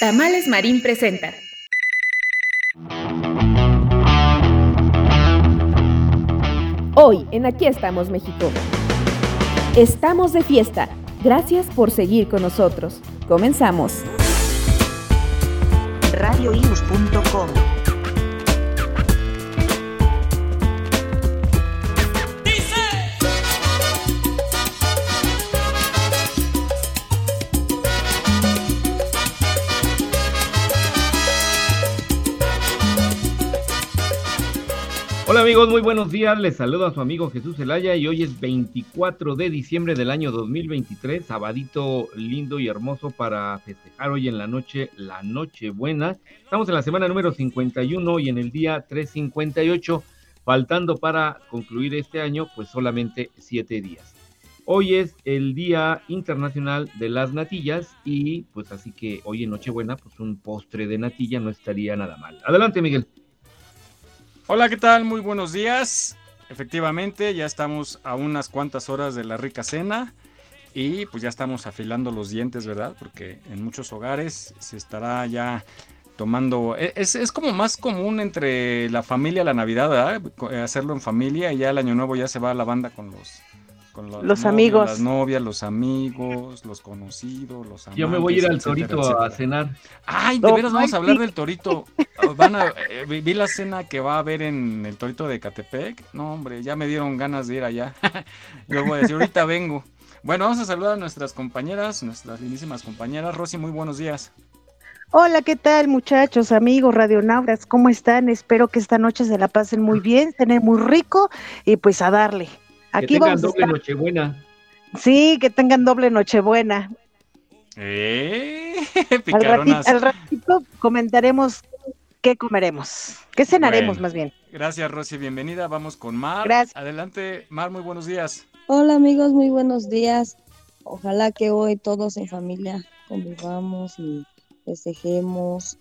Tamales Marín presenta. Hoy en Aquí estamos México. Estamos de fiesta. Gracias por seguir con nosotros. Comenzamos. radioius.com amigos, muy buenos días. Les saludo a su amigo Jesús Zelaya y hoy es 24 de diciembre del año 2023, sabadito lindo y hermoso para festejar hoy en la noche, la noche buena. Estamos en la semana número 51 y en el día 358, faltando para concluir este año, pues solamente siete días. Hoy es el Día Internacional de las Natillas y pues así que hoy en Nochebuena, pues un postre de natilla no estaría nada mal. Adelante Miguel. Hola, ¿qué tal? Muy buenos días. Efectivamente, ya estamos a unas cuantas horas de la rica cena y pues ya estamos afilando los dientes, ¿verdad? Porque en muchos hogares se estará ya tomando... e-, Es, es como más común entre la familia la Navidad, ¿verdad? Hacerlo en familia y ya el año nuevo ya se va a la banda con los... Con Los novios, amigos. Las novias, los amigos, los conocidos, los amantes. Yo me voy a ir al etcétera, torito etcétera. a cenar. Ay, de No, veras vamos a hablar sí. del torito. Van a, eh, vi la cena que va a haber en el torito de Catepec. No, hombre, ya me dieron ganas de ir allá. Yo voy a decir, ahorita vengo. Bueno, vamos a saludar a nuestras compañeras, nuestras lindísimas compañeras. Rosy, muy buenos días. Hola, ¿qué tal muchachos, amigos, radionautas? ¿Cómo están? Espero que esta noche se la pasen muy bien, cenen muy rico y pues a darle. Que Aquí tengan vamos a doble estar. nochebuena. Sí, que tengan doble nochebuena. ¡Eh! Al, ratito comentaremos qué comeremos, qué cenaremos Bueno. más bien. Gracias, Rosy. Bienvenida. Vamos con Mar. Gracias. Adelante, Mar, muy buenos días. Hola amigos, muy buenos días. Ojalá que hoy todos en familia convivamos y festejemos,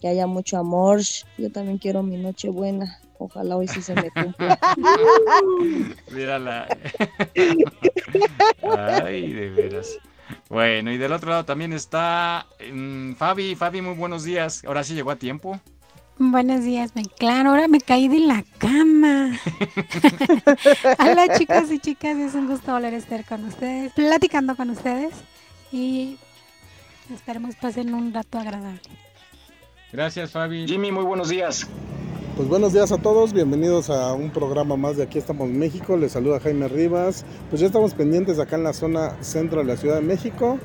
que haya mucho amor. Yo también quiero mi noche buena. Ojalá hoy sí se me cumpla. Mírala. Ay, de veras. Bueno, y del otro lado también está mm, Fabi. Fabi, muy buenos días. Ahora sí llegó a tiempo. Buenos días, me claro, ahora me caí de la cama. Hola chicos y chicas, es un gusto volver a estar con ustedes, platicando con ustedes y esperemos pasen un rato agradable. Gracias, Fabi. Jimmy, muy buenos días. Pues buenos días a todos, bienvenidos a un programa más de Aquí estamos México, les saluda Jaime Rivas. Pues ya estamos pendientes acá en la zona centro de la Ciudad de México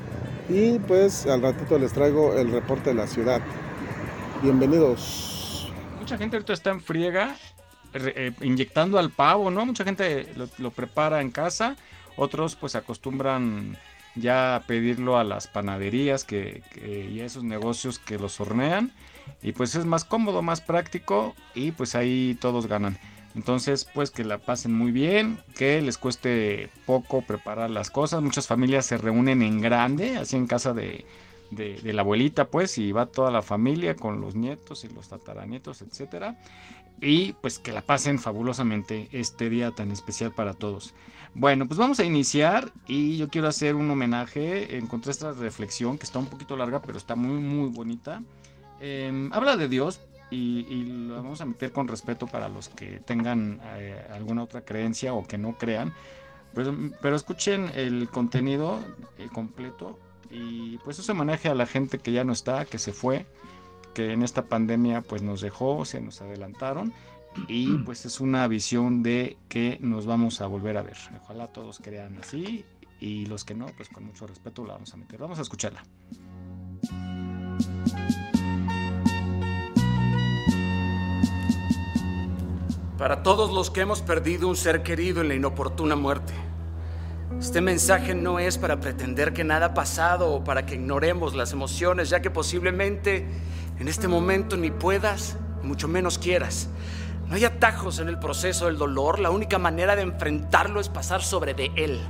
y pues al ratito les traigo el reporte de la ciudad. Bienvenidos. Mucha gente ahorita está en friega, eh, inyectando al pavo, ¿no? Mucha gente lo, prepara en casa, otros pues acostumbran ya a pedirlo a las panaderías que- y a esos negocios que los hornean y pues es más cómodo, más práctico y pues ahí todos ganan. Entonces pues que la pasen muy bien, que les cueste poco preparar las cosas. Muchas familias se reúnen en grande, así en casa de, de, la abuelita, pues, y va toda la familia con los nietos y los tataranietos, etcétera. Y pues que la pasen fabulosamente este día tan especial para todos. Bueno, pues vamos a iniciar y yo quiero hacer un homenaje. Encontré esta reflexión que está un poquito larga, pero está muy, muy bonita. Eh, habla de Dios y, y lo vamos a meter con respeto para los que tengan eh, alguna otra creencia o que no crean. Pero, pero escuchen el contenido eh, completo y pues eso homenaje a la gente que ya no está, que se fue, que en esta pandemia pues nos dejó, se nos adelantaron y pues es una visión de que nos vamos a volver a ver. Ojalá todos crean así y los que no, pues con mucho respeto la vamos a meter. Vamos a escucharla. Para todos los que hemos perdido un ser querido en la inoportuna muerte, Este mensaje no es para pretender que nada ha pasado o para que ignoremos las emociones, ya que posiblemente en este momento ni puedas, mucho menos quieras. No hay atajos en el proceso del dolor, la única manera de enfrentarlo es pasar sobre de él.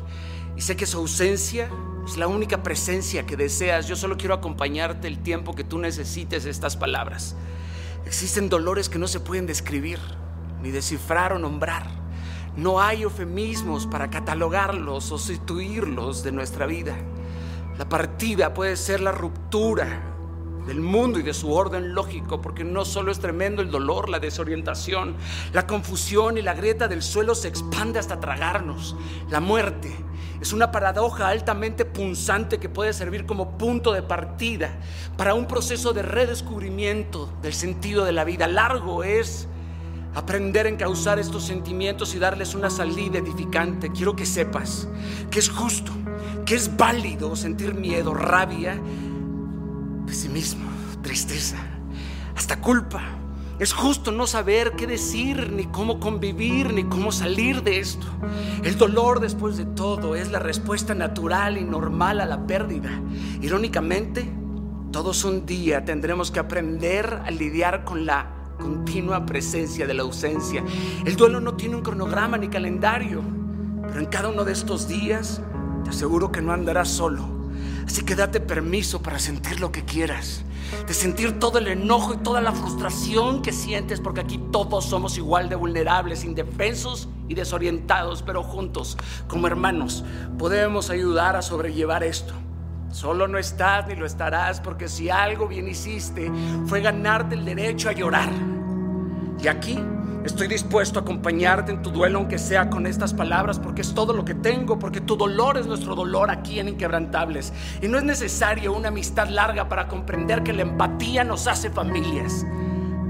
Y sé que su ausencia es la única presencia que deseas. Yo solo quiero acompañarte el tiempo que tú necesites estas palabras. Existen dolores que no se pueden describir, ni descifrar o nombrar. No hay eufemismos para catalogarlos o sustituirlos de nuestra vida. La partida puede ser la ruptura del mundo y de su orden lógico, porque no solo es tremendo el dolor, la desorientación, la confusión y la grieta del suelo se expande hasta tragarnos. La muerte es una paradoja altamente punzante que puede servir como punto de partida para un proceso de redescubrimiento del sentido de la vida. Largo es aprender a encauzar estos sentimientos y darles una salida edificante. Quiero que sepas que es justo, que es válido sentir miedo, rabia, pesimismo, tristeza, hasta culpa. Es justo no saber qué decir, ni cómo convivir, ni cómo salir de esto. El dolor, después de todo, es la respuesta natural y normal a la pérdida. Irónicamente, todos un día tendremos que aprender a lidiar con la continua presencia de la ausencia. El duelo no tiene un cronograma ni calendario, pero en cada uno de estos días te aseguro que no andarás solo. Así que date permiso para sentir lo que quieras, de sentir todo el enojo y toda la frustración que sientes, porque aquí todos somos igual de vulnerables, indefensos y desorientados, pero juntos, como hermanos, podemos ayudar a sobrellevar esto. Solo no estás ni lo estarás, porque si algo bien hiciste fue ganarte el derecho a llorar. Y aquí Estoy dispuesto a acompañarte en tu duelo, aunque sea con estas palabras, porque es todo lo que tengo, porque tu dolor es nuestro dolor aquí en Inquebrantables. Y no es necesario una amistad larga para comprender que la empatía nos hace familias.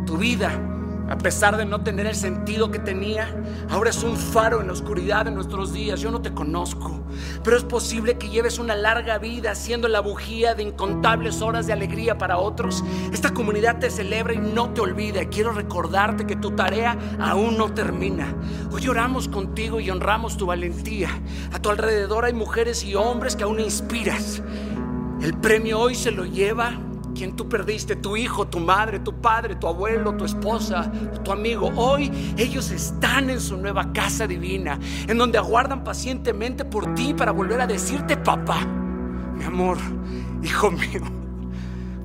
Tu vida a pesar de no tener el sentido que tenía, ahora es un faro en la oscuridad de nuestros días. Yo no te conozco, pero es posible que lleves una larga vida siendo la bujía de incontables horas de alegría para otros. Esta comunidad te celebra y no te olvida. Quiero recordarte que tu tarea aún no termina. Hoy oramos contigo y honramos tu valentía. A tu alrededor hay mujeres y hombres que aún inspiras. El premio hoy se lo lleva quien tú perdiste, tu hijo, tu madre, tu padre, tu abuelo, tu esposa, tu amigo. Hoy ellos están en su nueva casa divina, en donde aguardan pacientemente por ti para volver a decirte, papá, mi amor, hijo mío.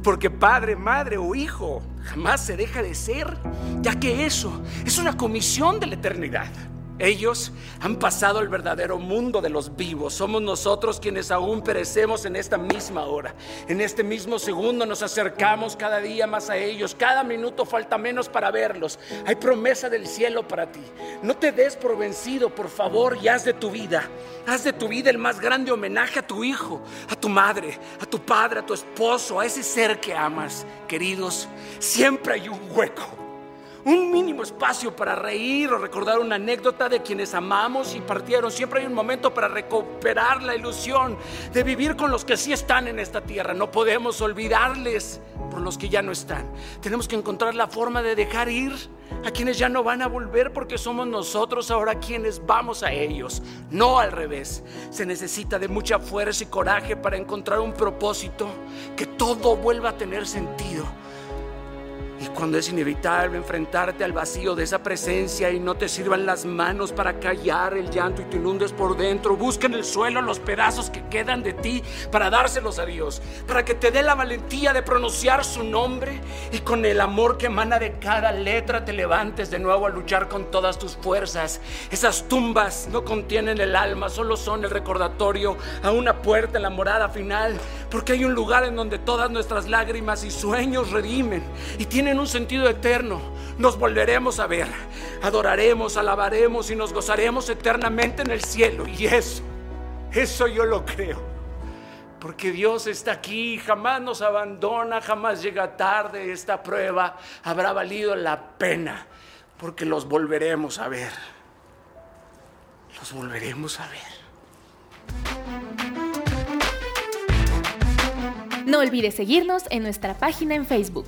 Porque padre, madre o hijo jamás se deja de ser, ya que eso es una comisión de la eternidad. Ellos han pasado el verdadero mundo de los vivos. Somos nosotros quienes aún perecemos en esta misma hora. En este mismo segundo nos acercamos cada día más a ellos. Cada minuto falta menos para verlos. Hay promesa del cielo para ti. No te des por vencido, por favor, y haz de tu vida. Haz de tu vida el más grande homenaje a tu hijo, a tu madre, a tu padre, a tu esposo, a ese ser que amas. Queridos, siempre hay un hueco un mínimo espacio para reír o recordar una anécdota de quienes amamos y partieron. Siempre hay un momento para recuperar la ilusión de vivir con los que sí están en esta tierra. No podemos olvidarles por los que ya no están. Tenemos que encontrar la forma de dejar ir a quienes ya no van a volver porque somos nosotros ahora quienes vamos a ellos, no al revés. Se necesita de mucha fuerza y coraje para encontrar un propósito, que todo vuelva a tener sentido y cuando es inevitable enfrentarte al vacío de esa presencia y no te sirvan las manos para callar el llanto y te inundes por dentro, busca en el suelo los pedazos que quedan de ti para dárselos a Dios, para que te dé la valentía de pronunciar su nombre y con el amor que emana de cada letra te levantes de nuevo a luchar con todas tus fuerzas. Esas tumbas no contienen el alma, solo son el recordatorio a una puerta en la morada final, porque hay un lugar en donde todas nuestras lágrimas y sueños redimen y tienen en un sentido eterno. Nos volveremos a ver, adoraremos, alabaremos y nos gozaremos eternamente en el cielo. Y eso, eso yo lo creo. Porque Dios está aquí, jamás nos abandona, jamás llega tarde. Esta prueba habrá valido la pena, porque los volveremos a ver. Los volveremos a ver. No olvides seguirnos en nuestra página en Facebook.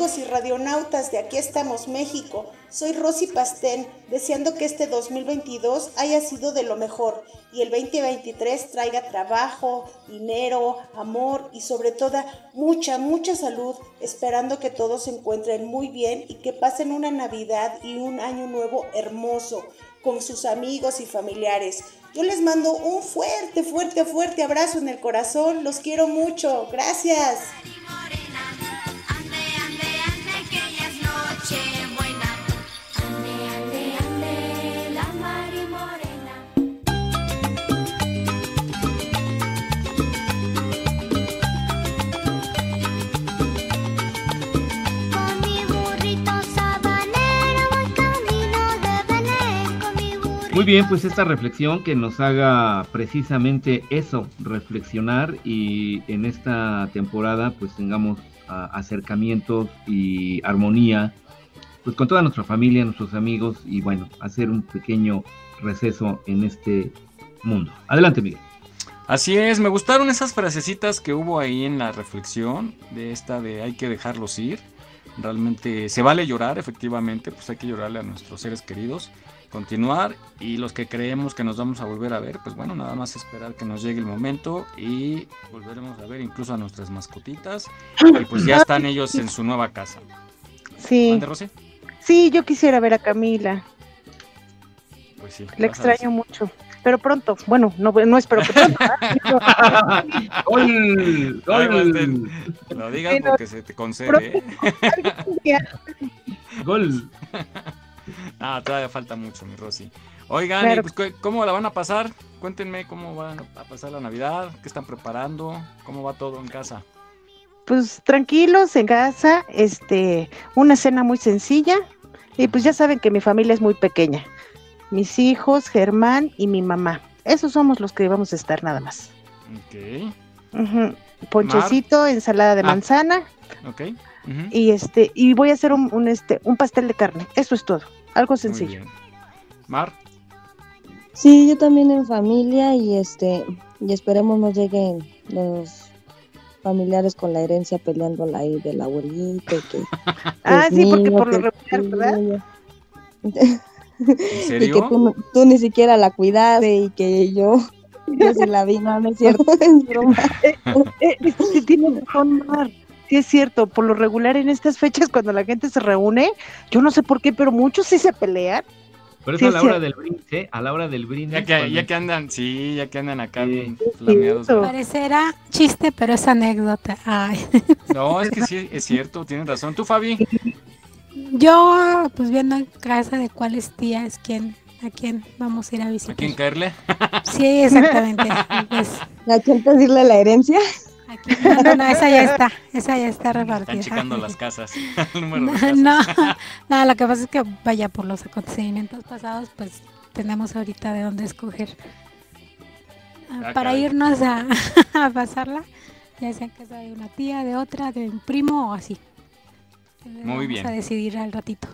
Y radionautas de Aquí estamos México, soy Rosy Pastén, deseando que este 2022 haya sido de lo mejor y el 2023 traiga trabajo, dinero, amor y sobre todo mucha, mucha salud, esperando que todos se encuentren muy bien y que pasen una Navidad y un año nuevo hermoso con sus amigos y familiares. Yo les mando un fuerte, fuerte, fuerte abrazo en el corazón, los quiero mucho, gracias. Muy bien, pues esta reflexión que nos haga precisamente eso, reflexionar y en esta temporada pues tengamos ah, acercamientos y armonía pues con toda nuestra familia, nuestros amigos y bueno, hacer un pequeño receso en este mundo. Adelante, Miguel. Así es, me gustaron esas frasecitas que hubo ahí en la reflexión de esta de hay que dejarlos ir. Realmente se vale llorar, efectivamente, pues hay que llorarle a nuestros seres queridos continuar y los que creemos que nos vamos a volver a ver, pues bueno, nada más esperar que nos llegue el momento y volveremos a ver incluso a nuestras mascotitas y pues ya están ellos en su nueva casa. Sí. ¿Mande, Rosy? Sí, yo quisiera ver a Camila. Pues sí. Le vas a extraño mucho. Pero pronto, bueno, no, no espero que pronto. ¡Gol! Ay, ¡Gol! Lo digas Sí, no, porque se te concede. ¿eh? ¡Gol! Ah, todavía falta mucho, mi Rosy. Oigan, Claro. ¿y pues, ¿cómo la van a pasar? Cuéntenme cómo van a pasar la Navidad, qué están preparando, cómo va todo en casa. Pues tranquilos en casa, este, una cena muy sencilla. Y pues ya saben que mi familia es muy pequeña. Mis hijos, Germán y mi mamá. Esos somos los que vamos a estar nada más. Ok. Ponchecito, ensalada de Ah. manzana ok. y este y voy a hacer un, un, este un pastel de carne. Eso es todo. Algo Muy sencillo. bien. Mar, Sí, yo también en familia y este y esperemos no lleguen los familiares con la herencia peleándola ahí del abuelito y que Ah, sí, porque mío, por lo que regular, ¿verdad? ¿en Y serio? que tú, no- tú ni siquiera la cuidaste y que yo, yo sí la vi, no, no es cierto, es broma. Eh, eh, sí, tiene razón, Mar. Sí es cierto, por lo regular en estas fechas cuando la gente se reúne, yo no sé por qué, pero muchos sí se pelean. Pero es Sí, a la hora del brindis, ¿eh? A la hora del brindis. Ya que, cuando- ya que andan, sí, ya que andan acá Sí. cierto. Parecerá chiste, pero es anécdota. Ay. No, es que sí, es cierto, tienes razón. ¿Tú, Fabi? Yo, pues viendo en casa de cuáles tías, quién, a quién vamos a ir a ¿A visitar. quién caerle? Sí, exactamente. Pues, ¿A quién pedirle la herencia? Aquí, no, no, no, esa ya está, esa ya está Están repartida. checando las casas, el número No, de casas. no, no, lo que pasa es que vaya por los acontecimientos pasados, pues tenemos ahorita de dónde escoger ah, Ah, para caray. irnos a, a pasarla, ya sea en casa de una tía, de otra, de un primo o así. Entonces, Muy vamos bien. a decidir al ratito.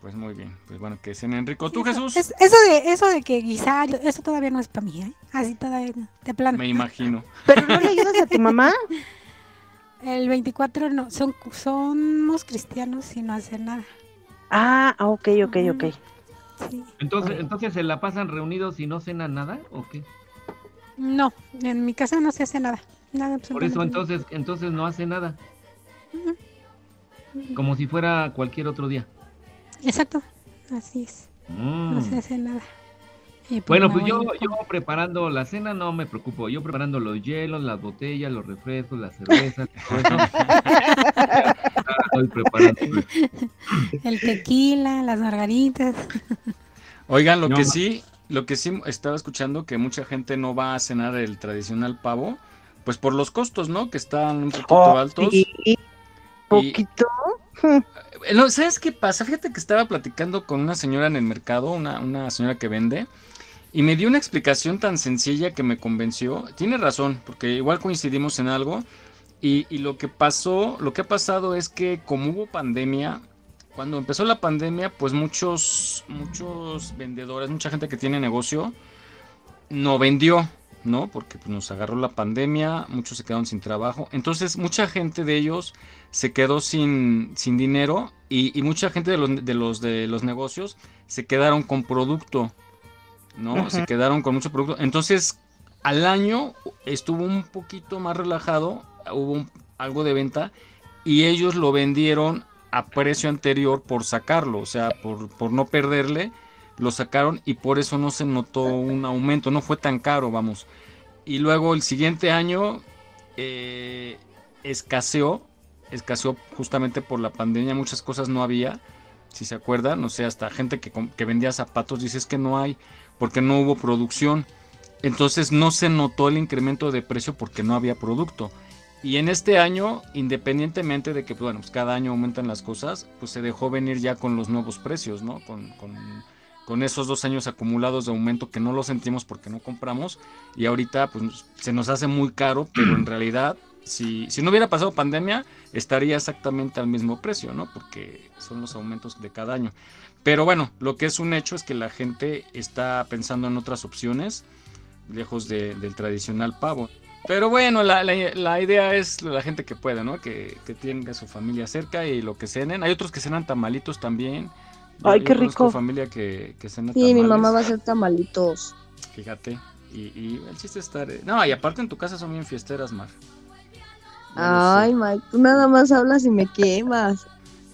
Pues muy bien, pues bueno, que cenen rico. ¿Tú, Jesús? Es- eso de eso de que guisar, eso todavía no es para mí, ¿eh? Así todavía no, de plano. Me imagino. Pero no le ayudas a tu mamá. El 24 no, son somos cristianos y no hacen nada. Ah, ok, ok, ok. Sí. Entonces, entonces se la pasan reunidos y no cenan nada, ¿o qué? No, en mi casa no se hace nada. Nada Por eso entonces, entonces no hace nada, como si fuera cualquier otro día. Exacto, así es. No Mm. se hace nada. Y Bueno, me pues yo, yo preparando la cena no me preocupo. Yo preparando los hielos, las botellas, los refrescos, las cervezas, Estoy preparando. El tequila, las margaritas. Oigan, lo No, que sí, lo que sí estaba escuchando que mucha gente no va a cenar el tradicional pavo, pues por los costos, ¿no? Que están un poquito Oh, altos. sí, poquito. Eh, no, ¿Sabes qué pasa? Fíjate que estaba platicando con una señora en el mercado, una, una señora que vende, Y me dio una explicación tan sencilla que me convenció. Tiene razón, porque igual coincidimos en algo. Y, y, lo que pasó, lo que ha pasado es que como hubo pandemia, cuando empezó la pandemia, pues muchos, muchos vendedores, mucha gente que tiene negocio, no vendió, ¿no? Porque pues, nos agarró la pandemia, muchos se quedaron sin trabajo. Entonces, mucha gente de ellos se quedó sin, sin dinero y, mucha gente de los, de los, de los negocios se quedaron con producto, ¿no? Se quedaron con mucho producto. Entonces, al año estuvo un poquito más relajado, hubo algo de venta y ellos lo vendieron a precio anterior por sacarlo, o sea, por, por no perderle, lo sacaron y por eso no se notó un aumento, no fue tan caro, vamos. Y luego el siguiente año eh, escaseó, escaseó justamente por la pandemia, muchas cosas no había, si se acuerdan, o sea, hasta gente que, que vendía zapatos dice es que no hay, porque no hubo producción. Entonces no se notó el incremento de precio porque no había producto. Y en este año, independientemente de que bueno, pues cada año aumentan las cosas, pues se dejó venir ya con los nuevos precios, ¿no? Con, con, con, esos dos años acumulados de aumento que no lo sentimos porque no compramos. Y ahorita pues se nos hace muy caro, pero en realidad, si, si no hubiera pasado pandemia, estaría exactamente al mismo precio, ¿no? Porque son los aumentos de cada año. Pero bueno, lo que es un hecho es que la gente está pensando en otras opciones, lejos de, del tradicional pavo. Pero bueno, la, la, idea es la gente que pueda, ¿no? Que, que tenga su familia cerca y lo que cenen. Hay otros que cenan tamalitos también. Ay, qué rico. familia que, que cena Sí, mi mamá va a hacer tamalitos. Fíjate. Y, y el chiste es estar. Eh, no, y aparte en tu casa son bien fiesteras, Mar. Ay, Mike, tú nada más hablas y me quemas.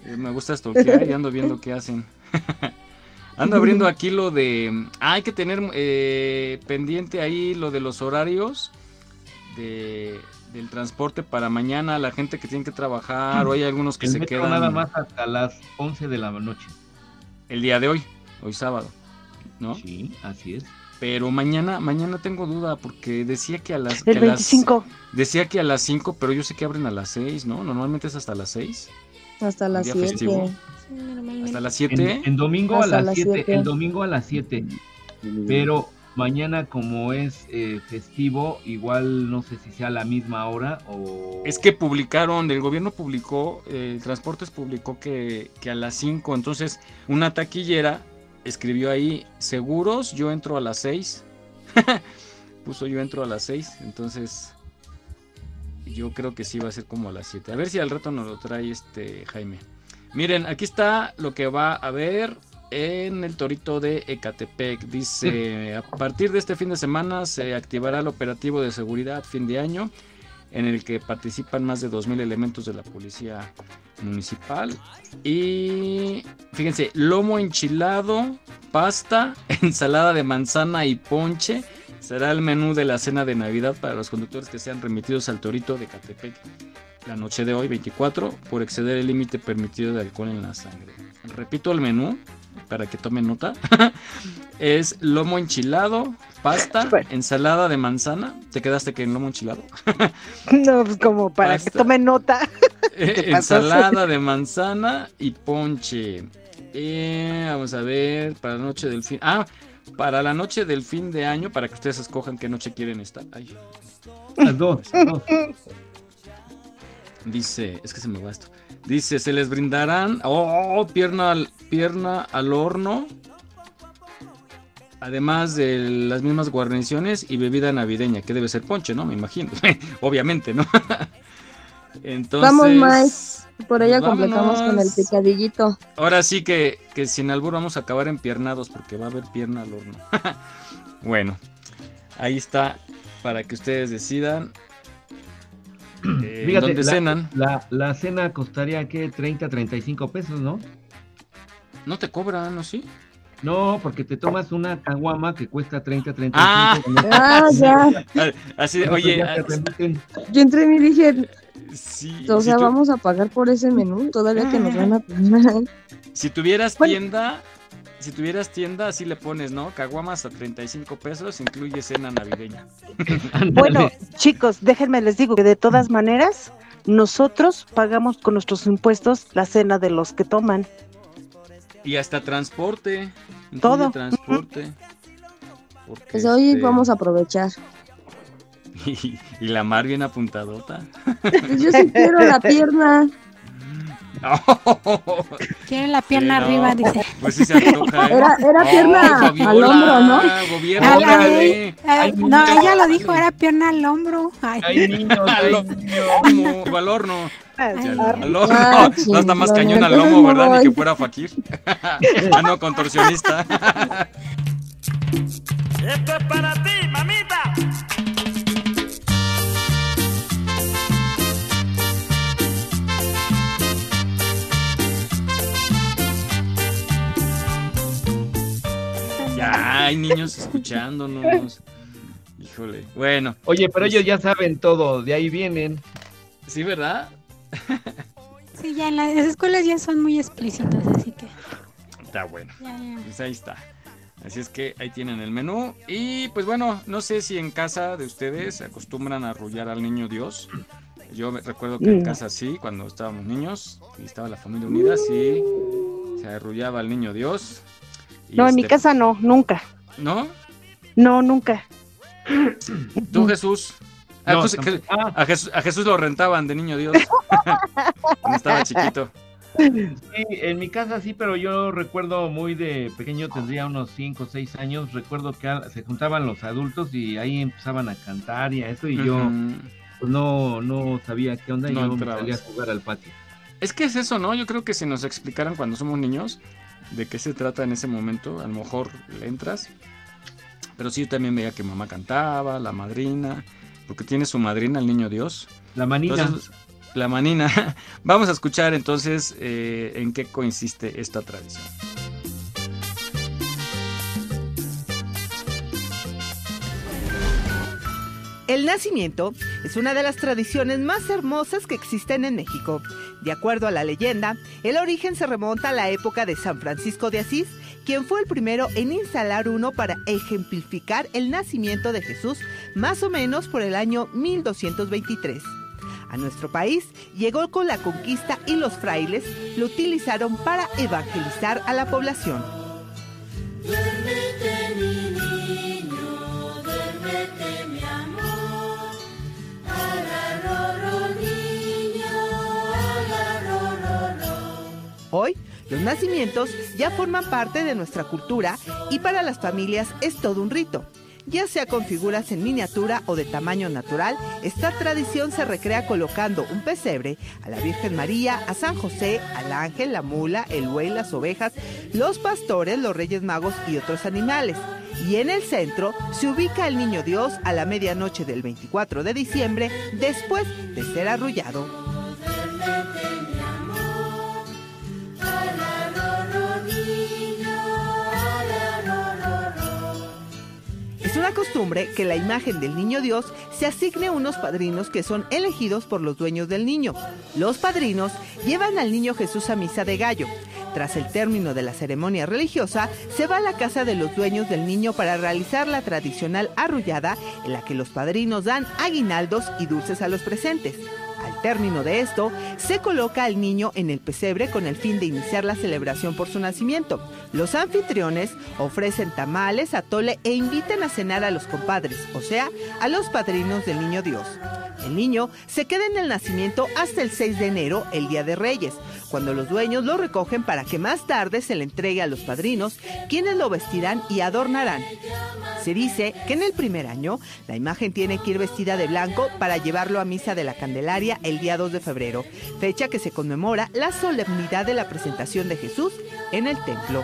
Eh, me gusta esto y ando viendo qué hacen. ando abriendo aquí lo de. hay que tener eh, pendiente ahí lo de los horarios del transporte para mañana, la gente que tiene que trabajar, o hay algunos que se quedan. nada más hasta las 11 de la noche. El día de hoy, hoy sábado, ¿no? Sí, así es. Pero mañana, mañana tengo duda porque decía que a las. El 25. decía que a las 5, pero yo sé que abren a las 6, ¿no? Normalmente es hasta las 6. Hasta las 7. hasta las 7. En, domingo a las 7. El domingo a las 7. Pero Mañana como es eh, festivo, igual no sé si sea la misma hora o... Es que publicaron, el gobierno publicó, eh, Transportes publicó que, que a las 5, entonces una taquillera escribió ahí, seguros, yo entro a las 6. Puso yo entro a las 6, entonces yo creo que sí va a ser como a las 7. A ver si al rato nos lo trae este Jaime. Miren, aquí está lo que va a haber en el Torito de Ecatepec. Dice, a partir de este fin de semana se activará el operativo de seguridad fin de año en el que participan más de 2.000 elementos de la policía municipal. Y fíjense, lomo enchilado, pasta, ensalada de manzana y ponche. Será el menú de la cena de Navidad para los conductores que sean remitidos al Torito de Ecatepec la noche de hoy, 24, por exceder el límite permitido de alcohol en la sangre. Repito el menú, para que tomen nota, es lomo enchilado, pasta, ensalada de manzana. ¿Te quedaste que en lomo enchilado? no, pues como para que tomen nota. Eh, ensalada de manzana y ponche. Eh, vamos a ver, para la noche del fin. Ah, para la noche del fin de año, para que ustedes escojan qué noche quieren estar. Las dos. Dice, es que se me va esto. Dice, se les brindarán, oh, pierna, pierna al horno, además de las mismas guarniciones y bebida navideña, que debe ser ponche, ¿no? Me imagino, obviamente, ¿no? Entonces... Vamos, Mike, por allá completamos con el picadillito. Ahora sí que, que sin albur vamos a acabar empiernados porque va a haber pierna al horno. bueno, ahí está, para que ustedes decidan. Eh, ¿Dónde cenan? La, cena costaría que 30, 35 pesos, ¿no? No te cobran, ¿no? Sí. No, porque te tomas una caguama que cuesta 30, 35. Ah, ah ya. Así, oye, ah, yo entré y dije, sí, o sea, vamos a pagar por ese menú, todavía que nos van a pagar. Si tuvieras tienda, si tuvieras tienda, así le pones, ¿no? Caguamas a 35 pesos, incluye cena navideña. bueno, chicos, déjenme les digo que de todas maneras, nosotros pagamos con nuestros impuestos la cena de los que toman. Y hasta transporte. Todo. Transporte. Pues hoy este, vamos a aprovechar. Y, y la mar bien apuntadota. Pues yo sí quiero la pierna. Quiere la pierna Sí, no, arriba, dice. Pues sí se antoja, ¿eh? Era- era Oh, pierna Fabiola, al hombro, ¿no? Gobierno, Al- al- órale. eh, no, ella lo dijo, era pierna al hombro. Ay. Hay niños, Al lomo, al horno. Ay, Al lomo. ah, No está más cañón al lomo, no ¿verdad? Ni que fuera Fakir. ah, no, contorsionista. Esto es para ti, hay niños escuchándonos. Híjole. Bueno. Oye, pero pues, ellos ya saben todo, de ahí vienen. Sí, ¿verdad? Sí, ya en las escuelas ya son muy explícitos, así que. Está bueno. Ya, ya. Pues ahí está. Así es que ahí tienen el menú. Y pues bueno, no sé si en casa de ustedes se acostumbran a arrullar al niño Dios. Yo me- recuerdo que en Mm. casa sí, cuando estábamos niños y estaba la familia unida, sí, se arrullaba al niño Dios. No, en mi este, casa no, nunca. ¿No? No, nunca. ¿Tú, Jesús? Ah, No, pues, que- a, Jesús a Jesús lo rentaban de niño Dios. cuando estaba chiquito. Sí, en mi casa sí, pero yo recuerdo muy de pequeño, tendría unos 5 o 6 años, recuerdo que se juntaban los adultos y ahí empezaban a cantar y a eso y yo pues, no, no sabía qué onda y No yo me salía a jugar al patio. Es que es eso, ¿no? Yo creo que si nos explicaran cuando somos niños de qué se trata en ese momento, a lo mejor le entras. Pero sí, yo también veía que mamá cantaba, la madrina, porque tiene su madrina, el niño Dios. La manina. Entonces, la manina. Vamos a escuchar entonces eh, en qué consiste esta tradición. El nacimiento es una de las tradiciones más hermosas que existen en México. De acuerdo a la leyenda, el origen se remonta a la época de San Francisco de Asís, quien fue el primero en instalar uno para ejemplificar el nacimiento de Jesús, más o menos por el año 1223. A nuestro país llegó con la conquista y los frailes lo utilizaron para evangelizar a la población. Hoy, los nacimientos ya forman parte de nuestra cultura y para las familias es todo un rito. Ya sea con figuras en miniatura o de tamaño natural, esta tradición se recrea colocando un pesebre a la Virgen María, a San José, al ángel, la mula, el buey, las ovejas, los pastores, los reyes magos y otros animales. Y en el centro se ubica el niño Dios a la medianoche del 24 de diciembre después de ser arrullado. Costumbre que la imagen del niño Dios se asigne a unos padrinos que son elegidos por los dueños del niño. Los padrinos llevan al niño Jesús a misa de gallo. Tras el término de la ceremonia religiosa, se va a la casa de los dueños del niño para realizar la tradicional arrullada en la que los padrinos dan aguinaldos y dulces a los presentes. Término de esto, se coloca al niño en el pesebre con el fin de iniciar la celebración por su nacimiento. Los anfitriones ofrecen tamales, atole e invitan a cenar a los compadres, o sea, a los padrinos del niño Dios. El niño se queda en el nacimiento hasta el 6 de enero, el Día de Reyes, cuando los dueños lo recogen para que más tarde se le entregue a los padrinos, quienes lo vestirán y adornarán. Se dice que en el primer año la imagen tiene que ir vestida de blanco para llevarlo a misa de la Candelaria el día 2 de febrero, fecha que se conmemora la solemnidad de la presentación de Jesús en el templo.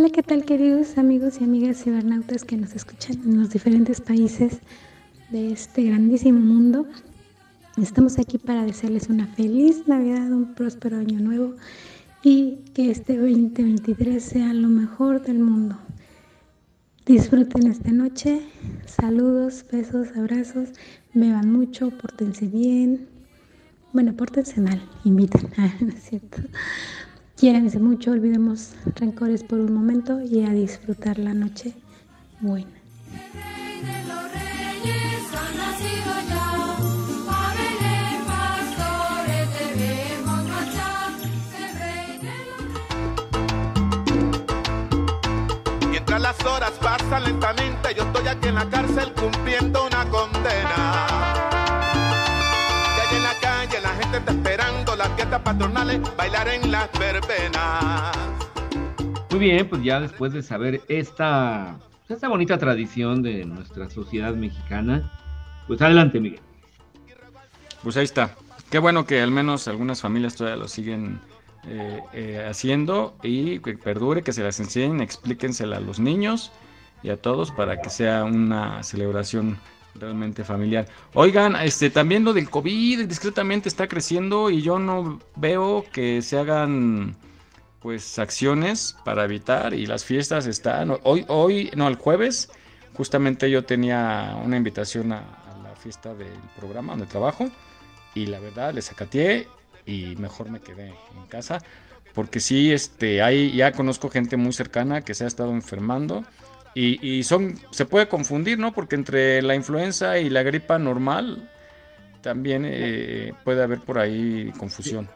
Hola, ¿qué tal queridos amigos y amigas cibernautas que nos escuchan en los diferentes países de este grandísimo mundo? Estamos aquí para desearles una feliz Navidad, un próspero año nuevo y que este 2023 sea lo mejor del mundo. Disfruten esta noche, saludos, besos, abrazos, beban mucho, pórtense bien. Bueno, pórtense mal, inviten, ah, ¿no es cierto? Quiéranse mucho, olvidemos rencores por un momento y a disfrutar la noche buena. Mientras las horas pasan lentamente, yo estoy aquí en la cárcel cumpliendo una condena. Y en la calle la gente está esperando las fiestas patronales, bailar en las verbenas. Muy bien, pues ya después de saber esta, esta bonita tradición de nuestra sociedad mexicana, pues adelante, Miguel. Pues ahí está. Qué bueno que al menos algunas familias todavía lo siguen eh, eh, haciendo y que perdure, que se las enseñen, explíquensela a los niños y a todos para que sea una celebración realmente familiar. Oigan, este también lo del COVID discretamente está creciendo y yo no veo que se hagan pues acciones para evitar y las fiestas están hoy hoy no el jueves justamente yo tenía una invitación a, la fiesta del programa donde trabajo y la verdad le sacateé y mejor me quedé en casa porque sí este hay ya conozco gente muy cercana que se ha estado enfermando y, y son se puede confundir no porque entre la influenza y la gripa normal también eh, puede haber por ahí confusión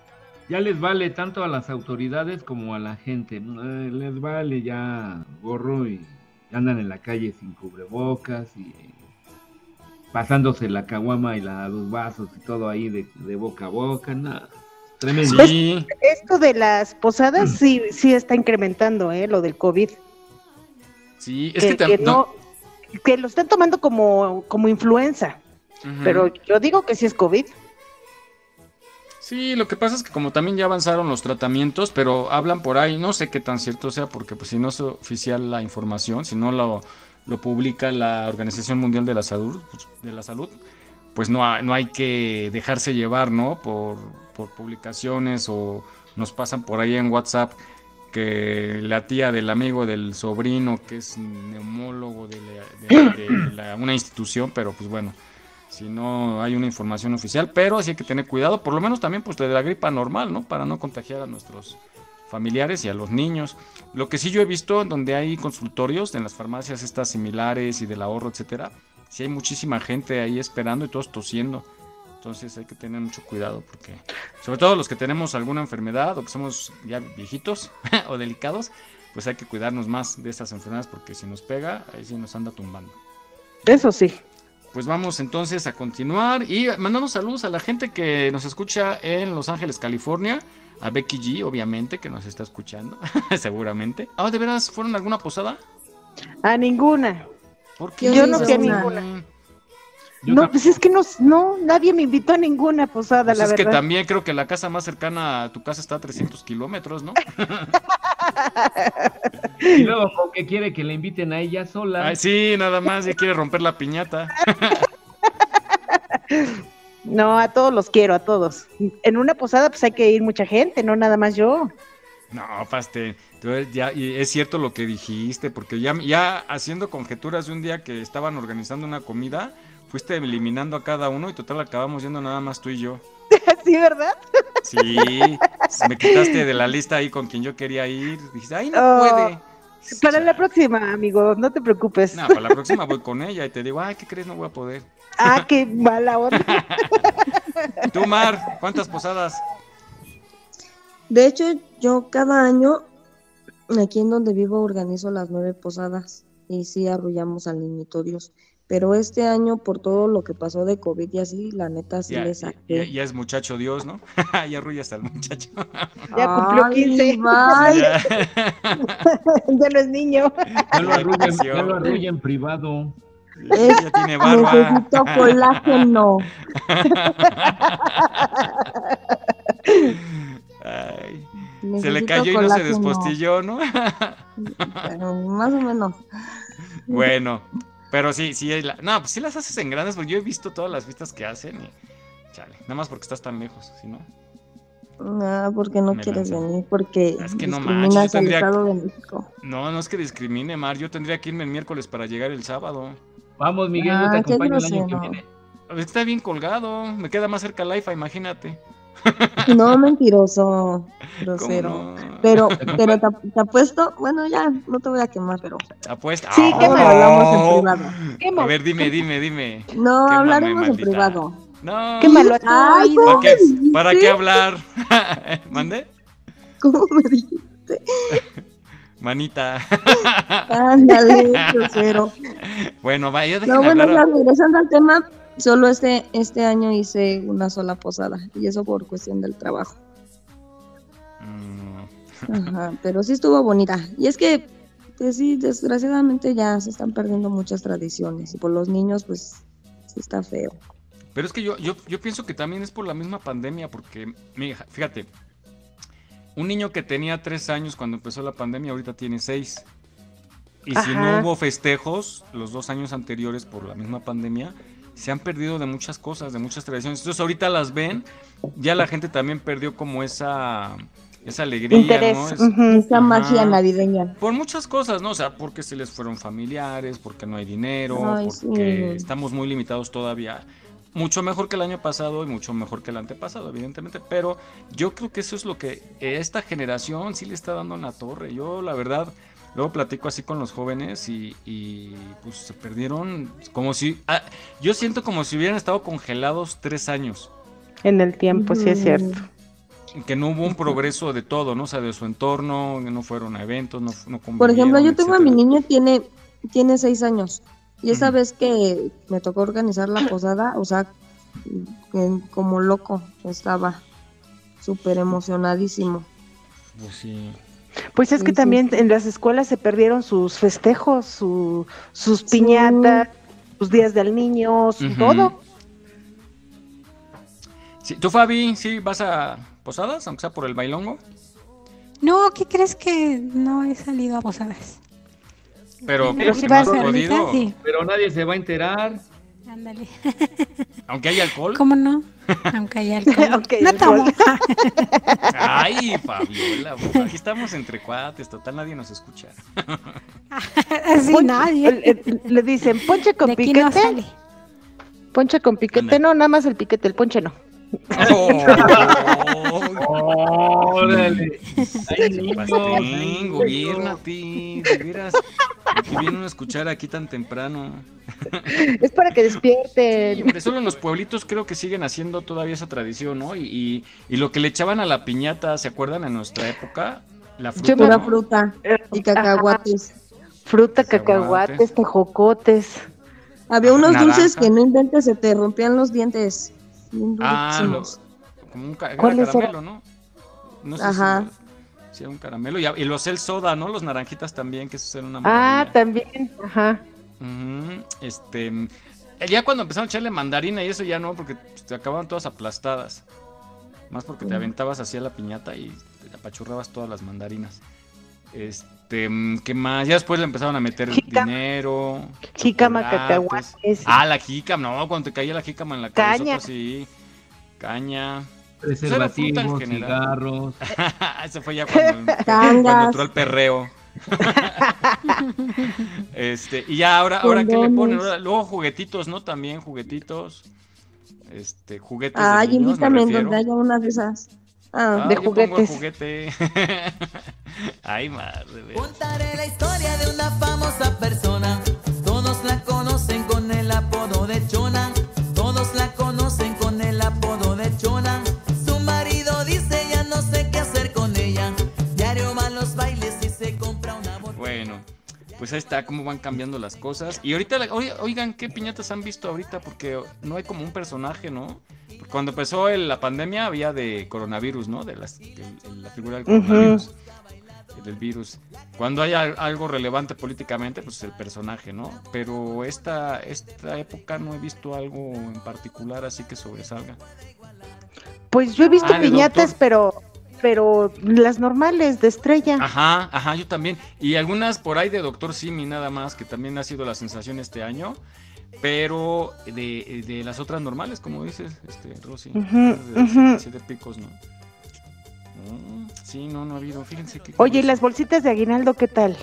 Ya les vale tanto a las autoridades como a la gente. Eh, les vale ya gorro y andan en la calle sin cubrebocas y pasándose la caguama y la, los vasos y todo ahí de, de boca a boca, nada. Tremendo. Pues, esto de las posadas sí, sí está incrementando, ¿eh? Lo del COVID. Sí, es que, que, tam- que no- que lo están tomando como, como influenza. Pero yo digo que sí es COVID. Sí, lo que pasa es que como también ya avanzaron los tratamientos, pero hablan por ahí, no sé qué tan cierto sea, porque pues si no es oficial la información, si no lo, lo publica la Organización Mundial de la Salud, pues, de la Salud, pues no, ha- no hay que dejarse llevar, ¿no? Por, por publicaciones o nos pasan por ahí en WhatsApp que la tía del amigo del sobrino, que es neumólogo de, la- de- de la- una institución, pero pues bueno, si no hay una información oficial, pero sí hay que tener cuidado, por lo menos también pues de la gripa normal, ¿no? Para no contagiar a nuestros familiares y a los niños. Lo que sí yo he visto donde hay consultorios en las farmacias estas similares y del ahorro, etcétera, sí hay muchísima gente ahí esperando y todos tosiendo. Entonces hay que tener mucho cuidado porque sobre todo los que tenemos alguna enfermedad o que somos ya viejitos o delicados, pues hay que cuidarnos más de estas enfermedades porque si nos pega, ahí sí nos anda tumbando. Eso sí. Pues vamos entonces a continuar y mandamos saludos a la gente que nos escucha en Los Ángeles, California. A Becky G, obviamente, que nos está escuchando, seguramente. Ah, ¿de veras fueron a alguna posada? A ninguna. ¿Por qué? Yo no fui a ninguna. No, pues es que no, no, nadie me invitó a ninguna posada, Pues la es que verdad. también creo que la casa más cercana a tu casa está a 300 kilómetros, ¿no? Y luego, ¿con qué quiere que le inviten a ella sola? Ay, sí, nada más, ya quiere romper la piñata. No, a todos los quiero, a todos. En una posada pues hay que ir mucha gente, no nada más yo. No, Paste, ya, y es cierto lo que dijiste, porque ya, ya haciendo conjeturas de un día que estaban organizando una comida, fuiste eliminando a cada uno y total acabamos yendo nada más tú y yo. sí, ¿verdad? Sí, me quitaste de la lista ahí con quien yo quería ir. Dijiste, ay, no Oh, puede. Para la próxima, amigo, no te preocupes. No, para la próxima voy con ella y te digo, ay, ¿qué crees? No voy a poder. Ah, qué mala onda. Tú, Mar, ¿cuántas posadas? De hecho, yo cada año, aquí en donde vivo, organizo las nueve posadas y sí arrullamos al niñito Dios. Pero este año, por todo lo que pasó de COVID y así, la neta sí Ya, le saqué. ya es muchacho Dios, ¿no? ya arrullas al muchacho. Ya cumplió Ay, 15. bye. Ya. ya no es niño. Ya lo arrulla, ya lo arrulla en privado. Es- Ya tiene barba. necesito colágeno. Ay, se le cayó y no se despostilló, ¿no? Pero más o menos. Bueno, pero sí, sí, la- no, pues sí las haces en grandes, porque yo he visto todas las fiestas que hacen y Chale, nada más porque estás tan lejos, si no. Ah, porque no Me quieres venir, porque Es que no manches, al tendría- Estado de México. No, no es que discrimine, Mar. Yo tendría que irme el miércoles para llegar el sábado. Vamos, Miguel, yo Ah, te qué acompaño el año que viene. Está bien colgado. Me queda más cerca la IFA, imagínate. No, mentiroso, grosero. no? Pero, pero te, te apuesto, bueno, ya, no te voy a quemar, pero Apuesta. Sí, ¡Ah! quémalo, hablamos en privado. A ver, dime, dime, dime. no, Quémame, hablaremos en privado. No. Quémalo ¿Para Ay, ¿cómo qué? ¿Para qué hablar? ¿Mande? ¿Cómo me dijiste? Manita. Ándale, grosero. Bueno, vaya, No, bueno, hablar. ya regresando al tema, solo este, este año hice una sola posada, y eso por cuestión del trabajo. Mm, Ajá, pero sí estuvo bonita. Y es que, pues sí, desgraciadamente ya se están perdiendo muchas tradiciones, y por los niños, pues, sí está feo. Pero es que yo, yo, yo pienso que también es por la misma pandemia, porque, mija, fíjate, un niño que tenía tres años cuando empezó la pandemia, ahorita tiene seis. Y si no hubo festejos los dos años anteriores por la misma pandemia, se han perdido de muchas cosas, de muchas tradiciones. Entonces ahorita las ven, ya la gente también perdió como esa, esa alegría, Interés, ¿no? Es- esa Ajá. magia navideña. Por muchas cosas, ¿no? O sea, porque se les fueron familiares, porque no hay dinero, Ay, porque sí. estamos muy limitados todavía. Mucho mejor que el año pasado y mucho mejor que el antepasado, evidentemente. Pero yo creo que eso es lo que esta generación sí le está dando en la torre. Yo, la verdad, luego platico así con los jóvenes y, y, pues se perdieron como si... ah, yo siento como si hubieran estado congelados tres años. En el tiempo, sí es cierto. Que no hubo un progreso de todo, ¿no? O sea, de su entorno, que no fueron a eventos, no, no Por ejemplo, yo tengo a mi niño, tiene, tiene seis años. Y esa vez que me tocó organizar la posada, o sea, como loco estaba, súper emocionadísimo. Pues sí. Pues es que Sí, sí, también sí. en las escuelas se perdieron sus festejos, su- sus piñatas, sus días del niño, su todo. Sí, ¿Tú, Fabi, sí vas a posadas, aunque sea por el bailongo? No, ¿qué crees que no he salido a posadas? Pero, Pero sí has vas a- podido, sí. Pero nadie se va a enterar. Ándale. aunque haya alcohol. ¿Cómo no? Aunque haya alcohol. Aunque no tomo. Ay, Fabiola, pues, aquí estamos entre cuates, total, nadie nos escucha. Así Ponche- nadie. le, dicen, ponche con De aquí no piquete. ponche con piquete, Anda. no, nada más el piquete, el ponche no. Órale. Ay, gobiernate, de veras. Que viene uno a escuchar aquí tan temprano. Es para que Sí, despierten. hombre, solo en los pueblitos creo que siguen haciendo todavía esa tradición, ¿no? Y, y, y lo que le echaban a la piñata, ¿se acuerdan? En nuestra época, la fruta. Yo me- ¿no? fruta y cacahuates. Fruta, Cacahuates. cacahuates, tejocotes. Había unos Naranja. dulces que no inventes, se te rompían los dientes. Bien Ah, lo- como un ca- era ¿Cuáles caramelo, ¿no? No sé Ajá. si, si era un caramelo. Y, y los el soda, ¿no? Los naranjitas también, que eso era una Ah, maravilla. también, ajá. Este, mm, ya cuando empezaron a echarle mandarina y eso ya no, porque te acababan todas aplastadas. Más porque te aventabas hacia la piñata y te apachurrabas todas las mandarinas. Este, mm, ¿qué más? Ya después le empezaron a meter Jícama. dinero. Jícama, chocolates. cacahuates. Ah, la jícama, no, cuando te caía la jícama en la cabeza, Caña. sí. Caña. Preservativos, cigarros. Ese fue ya cuando, cuando entró el perreo. este, y ya ahora, ahora qué le ponen, luego juguetitos, ¿no? También juguetitos. Este, juguetes Ay, invítame en donde haya una de esas. Ah, Ah, de yo pongo el juguetes. juguete. Ay, madre. veras. Contaré la historia de una famosa persona. Todos la conocen con el apodo de Chona. Todos la conocen con el apodo pues ahí está cómo van cambiando las cosas. Y ahorita, oigan, ¿qué piñatas han visto ahorita? Porque no hay como un personaje, ¿no? Cuando empezó el- la pandemia había de coronavirus, ¿no? De las, la figura del coronavirus. Del virus. Cuando hay al- algo relevante políticamente, pues el personaje, ¿no? Pero esta, esta época no he visto algo en particular así que sobresalga. Pues yo he visto Ah, piñatas, pero pero las normales de estrella. Ajá, ajá, yo también. Y algunas por ahí de Doctor Simi nada más, que también ha sido la sensación este año. pero de, de las otras normales, como dices, este, Rosy. De ujú. siete picos, ¿no? Mm, sí, no, no ha habido. Fíjense que. Oye, ¿y las bolsitas de aguinaldo qué tal?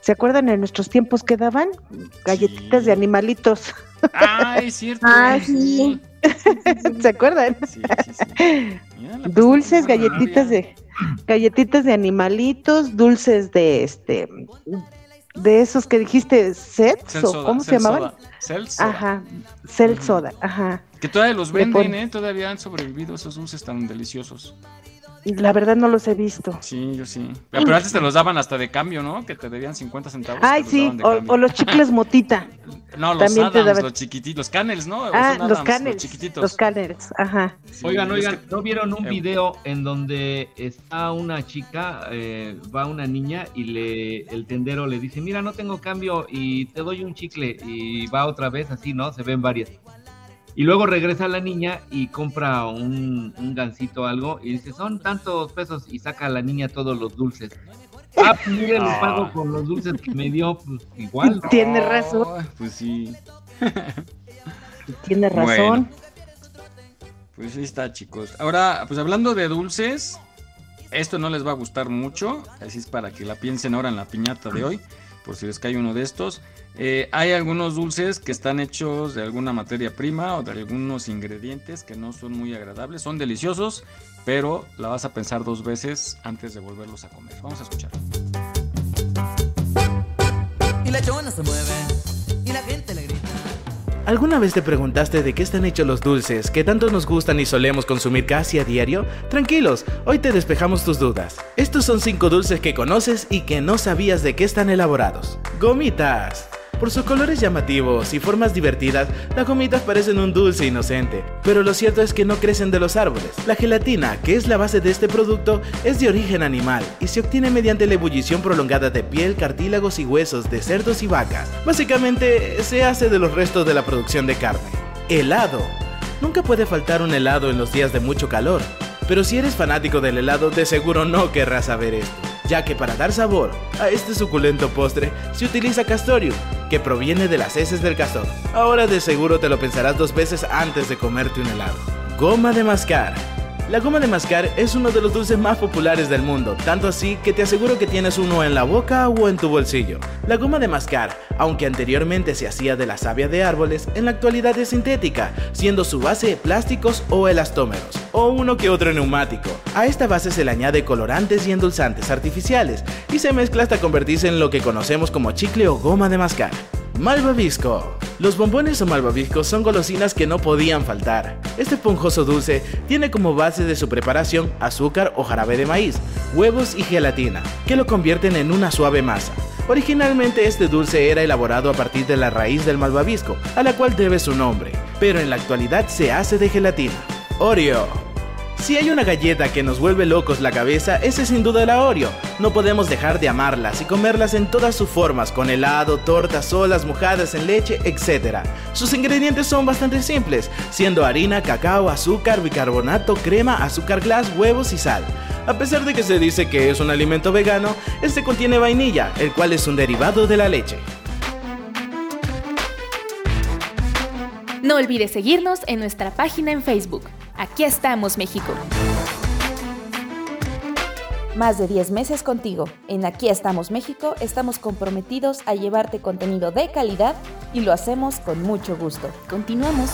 ¿Se acuerdan en nuestros tiempos que daban? Galletitas de animalitos. Ah, es cierto. Ah, sí. ¿Se acuerdan? Dulces, galletitas de galletitas de animalitos, dulces de este de esos que dijiste sets Cel o soda, cómo se llamaban? cel soda. Ajá, cel soda, ajá. Que todavía los venden, pon- ¿eh? Todavía han sobrevivido esos dulces tan deliciosos. La verdad no los he visto. Sí, yo sí. Pero, antes te los daban hasta de cambio, ¿no? Que te debían 50 centavos. Ay, los sí, o, o los chicles motita. No, los también Adams, daban- los chiquititos, los Canels, ¿no? ¿O Ah, los Adams, canels, chiquititos. los canels, ajá. Oigan, es oigan, ¿no vieron un Eh, video en donde está una chica, eh, va una niña y le el tendero le dice, mira, no tengo cambio y te doy un chicle y va otra vez así, ¿no? Se ven varias. Y luego regresa la niña y compra un, un gansito o algo y dice, son tantos pesos y saca a la niña todos los dulces. Ah, pues mire, le Ah. pago con los dulces que me dio, pues igual. Tiene razón. Pues sí. Tiene razón. Bueno. Pues ahí está, chicos. Ahora, pues hablando de dulces, esto no les va a gustar mucho, así es para que la piensen ahora en la piñata de hoy, por si les cae uno de estos. Eh, hay algunos dulces que están hechos de alguna materia prima o de algunos ingredientes que no son muy agradables, son deliciosos, pero la vas a pensar dos veces antes de volverlos a comer. Vamos a escuchar. Y la chona se mueve y la gente le. ¿Alguna vez te preguntaste de qué están hechos los dulces que tanto nos gustan y solemos consumir casi a diario? Tranquilos, hoy te despejamos tus dudas. Estos son 5 dulces que conoces y que no sabías de qué están elaborados. Gomitas. Por sus colores llamativos y formas divertidas, las gomitas parecen un dulce inocente, pero lo cierto es que no crecen de los árboles. La gelatina, que es la base de este producto, es de origen animal y se obtiene mediante la ebullición prolongada de piel, cartílagos y huesos de cerdos y vacas. Básicamente, se hace de los restos de la producción de carne. Helado. Nunca puede faltar un helado en los días de mucho calor, pero si eres fanático del helado, de seguro no querrás saber esto, ya que para dar sabor a este suculento postre se utiliza castorium, que proviene de las heces del castor. Ahora de seguro te lo pensarás dos veces antes de comerte un helado. Goma de mascar. La goma de mascar es uno de los dulces más populares del mundo, tanto así que te aseguro que tienes uno en la boca o en tu bolsillo. La goma de mascar, aunque anteriormente se hacía de la savia de árboles, en la actualidad es sintética, siendo su base plásticos o elastómeros, o uno que otro neumático. A esta base se le añade colorantes y endulzantes artificiales, y se mezcla hasta convertirse en lo que conocemos como chicle o goma de mascar. Malvavisco. Los bombones o malvaviscos son golosinas que no podían faltar. Este esponjoso dulce tiene como base de su preparación azúcar o jarabe de maíz, huevos y gelatina, que lo convierten en una suave masa. Originalmente este dulce era elaborado a partir de la raíz del malvavisco, a la cual debe su nombre, pero en la actualidad se hace de gelatina. Oreo. Si hay una galleta que nos vuelve locos la cabeza, ese es sin duda la Oreo. No podemos dejar de amarlas y comerlas en todas sus formas, con helado, tortas, solas, mojadas en leche, etc. Sus ingredientes son bastante simples, siendo harina, cacao, azúcar, bicarbonato, crema, azúcar glass, huevos y sal. A pesar de que se dice que es un alimento vegano, este contiene vainilla, el cual es un derivado de la leche. No olvides seguirnos en nuestra página en Facebook. Aquí estamos, México. Más de 10 meses contigo. En Aquí estamos México estamos comprometidos a llevarte contenido de calidad y lo hacemos con mucho gusto. Continuamos.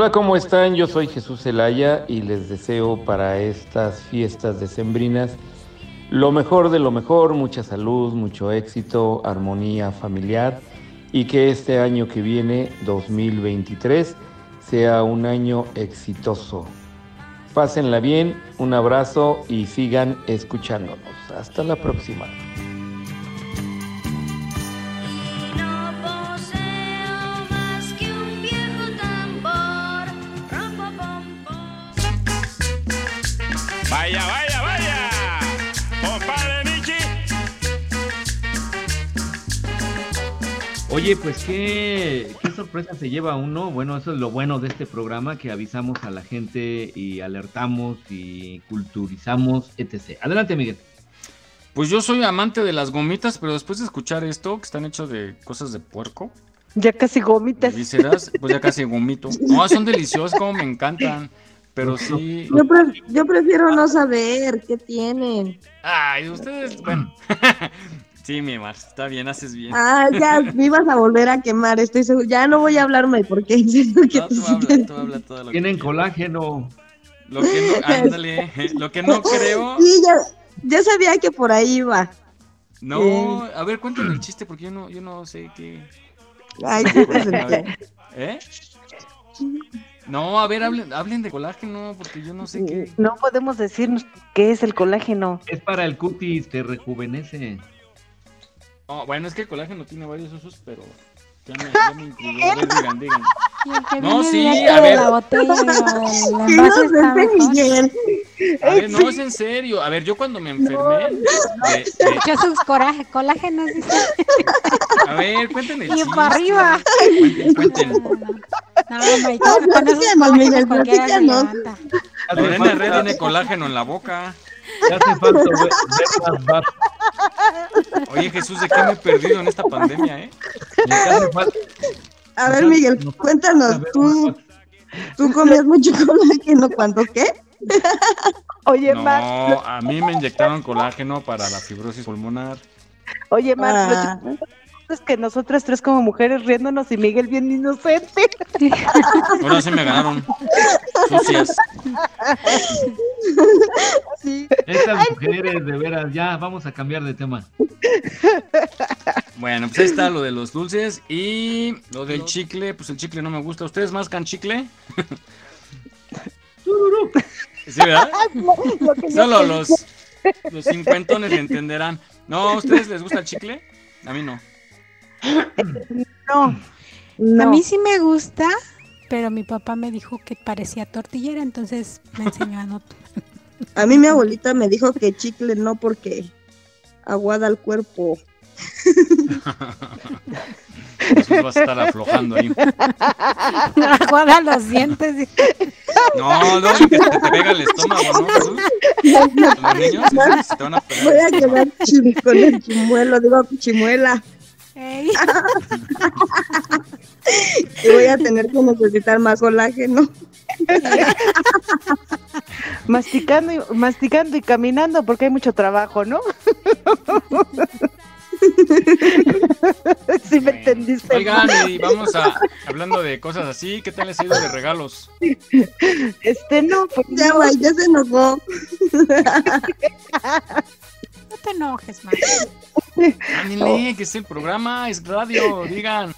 Hola, ¿cómo están? Yo soy Jesús Zelaya y les deseo para estas fiestas decembrinas lo mejor de lo mejor, mucha salud, mucho éxito, armonía familiar y que este año que viene, 2023, sea un año exitoso. Pásenla bien, un abrazo y sigan escuchándonos. Hasta la próxima. Vaya, vaya, vaya. Compadre Michi. Oye, pues qué, qué sorpresa se lleva uno. Bueno, eso es lo bueno de este programa, que avisamos a la gente y alertamos y culturizamos, etc. Adelante, Miguel. Pues yo soy amante de las gomitas, pero después de escuchar esto, que están hechos de cosas de puerco, Ya casi gomitas. vísceras, pues ya casi gomito. No, son deliciosos, como me encantan. Pero sí. Yo, pre- yo prefiero no saber qué tienen. Ay, ustedes, bueno. sí, mi Mar, está bien, haces bien. Ah, ya me ibas a volver a quemar, estoy seguro. Ya no voy a hablarme porque en serio que No, tú habla, tú habla todo lo que Tienen colágeno. Lo que no, ándale, lo que no creo. Sí, ya, ya sabía que por ahí iba. No, a ver, cuéntame el chiste porque yo no, yo no sé qué. Ay, pues, ver, ¿Eh? No, a ver, hablen, hablen de colágeno porque yo no sé qué. No podemos decirnos qué es el colágeno. Es para el cutis, te rejuvenece. No, bueno, es que el colágeno tiene varios usos, pero ya me, ya me intrigó. A ver, digan, digan. No, sí, a ver. La botella, no. A ver, no, es en serio. A ver, yo cuando me enfermé. Yo sus coraje, colágenos, a ver, cuéntenme Y para arriba. Cuenten, cuenten. No, hombre, con con esos platícanos, colágenos Miguel, cualquiera se platícanos. levanta. Lorena Red tiene colágeno en la boca. Ya hace falta ver, ver Oye, Jesús, ¿de qué me he perdido en esta pandemia, eh? ya hace falta- A ver, Miguel, cuéntanos, ¿tú, tú comías mucho colágeno cuando qué? Oye, No, Mar, a mí me inyectaron colágeno para la fibrosis pulmonar. oye, Mar, Ah. Chistoso es que nosotras tres como mujeres riéndonos y Miguel bien inocente. Ahora sí me ganaron. Sucias. Sí. Estas mujeres, de veras, ya vamos a cambiar de tema. Bueno, pues ahí está lo de los dulces y lo del chicle. Pues el chicle no me gusta. ¿Ustedes mascan chicle? Sí, ¿verdad? Solo los, los cincuentones le entenderán. No, ¿a ustedes les gusta el chicle? A mí no. No, A mí sí me gusta, pero mi papá me dijo que parecía tortillera, entonces me enseñó a no. A mí mi abuelita me dijo que chicle no porque aguada el cuerpo. Jesús vas a estar aflojando ahí. Aguada los dientes. No, no, que te, te pega el estómago, ¿no, Jesús? Los niños se, se te van a pegar. Voy a quedar con el chimuelo, digo chimuela. Y voy a tener que necesitar más colágeno. Masticando y, masticando y caminando porque hay mucho trabajo, ¿no? sí me entendiste. Oigan, y vamos a, hablando de cosas así, ¿qué tal les ha ido de regalos? Este no, pues Ya, no. güey, ya se enojó. No te enojes, man. Ándale, que es el programa, es radio, digan.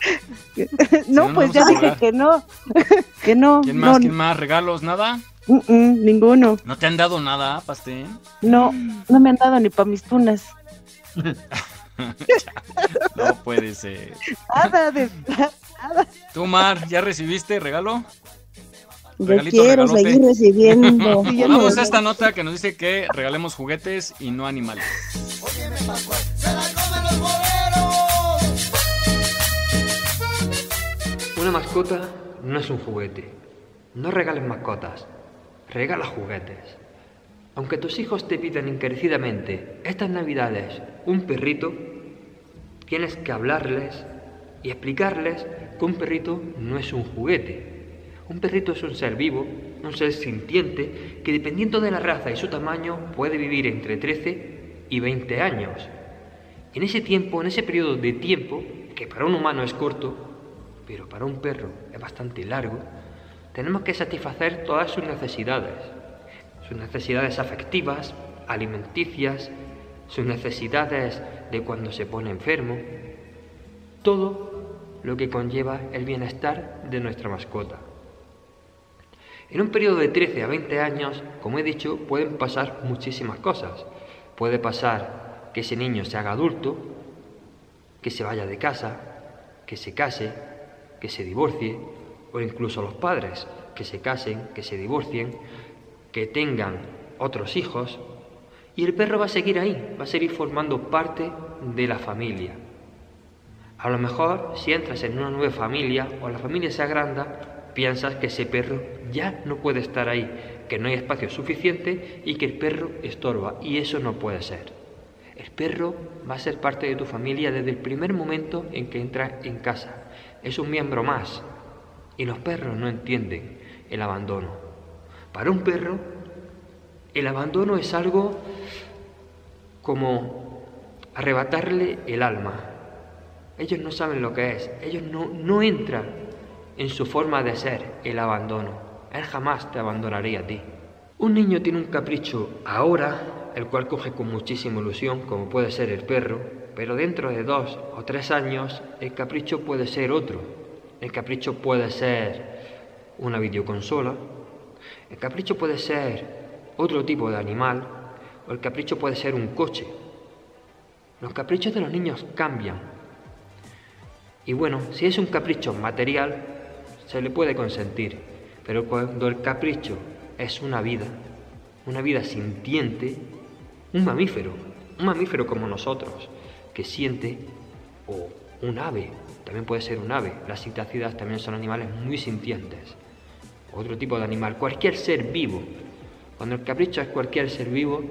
no, no, pues no ya dije que no. que no. ¿Quién más? no, ¿Quién más? ¿Regalos? ¿Nada? mm, mm, ninguno. ¿No te han dado nada, pastel? No, no me han dado ni pa' mis tunas. No puede ser. Nada de Tú, Mar, ¿ya recibiste regalo? Yo Regalito, quiero regalote. seguir recibiendo. Vamos a esta nota que nos dice que regalemos juguetes y no animales. Una mascota no es un juguete. No regales mascotas, regala juguetes. Aunque tus hijos te pidan encarecidamente estas navidades un perrito, tienes que hablarles y explicarles que un perrito no es un juguete. Un perrito es un ser vivo, un ser sintiente, que dependiendo de la raza y su tamaño puede vivir entre 13 y 20 años. En ese tiempo, en ese periodo de tiempo, que para un humano es corto, pero para un perro es bastante largo, tenemos que satisfacer todas sus necesidades. Sus necesidades afectivas, alimenticias, sus necesidades de cuando se pone enfermo, todo lo que conlleva el bienestar de nuestra mascota. En un periodo de 13 a 20 años, como he dicho, pueden pasar muchísimas cosas. Puede pasar que ese niño se haga adulto, que se vaya de casa, que se case, que se divorcie, o incluso los padres, que se casen, que se divorcien, que tengan otros hijos, y el perro va a seguir ahí, va a seguir formando parte de la familia. A lo mejor, si entras en una nueva familia o la familia se agranda, piensas que ese perro ya no puede estar ahí, que no hay espacio suficiente y que el perro estorba. Y eso no puede ser. El perro va a ser parte de tu familia desde el primer momento en que entra en casa. Es un miembro más. Y los perros no entienden el abandono. Para un perro, el abandono es algo como arrebatarle el alma. Ellos no saben lo que es. Ellos no, no entran en su forma de ser el abandono. Él jamás te abandonaría a ti. Un niño tiene un capricho ahora, el cual coge con muchísima ilusión, como puede ser el perro, pero dentro de dos o tres años el capricho puede ser otro. El capricho puede ser una videoconsola, el capricho puede ser otro tipo de animal, o el capricho puede ser un coche. Los caprichos de los niños cambian. Y bueno, si es un capricho material, se le puede consentir, pero cuando el capricho es una vida, una vida sintiente, un mamífero, un mamífero como nosotros, que siente, o un ave, también puede ser un ave, las citácidas también son animales muy sintientes, otro tipo de animal, cualquier ser vivo. Cuando el capricho es cualquier ser vivo,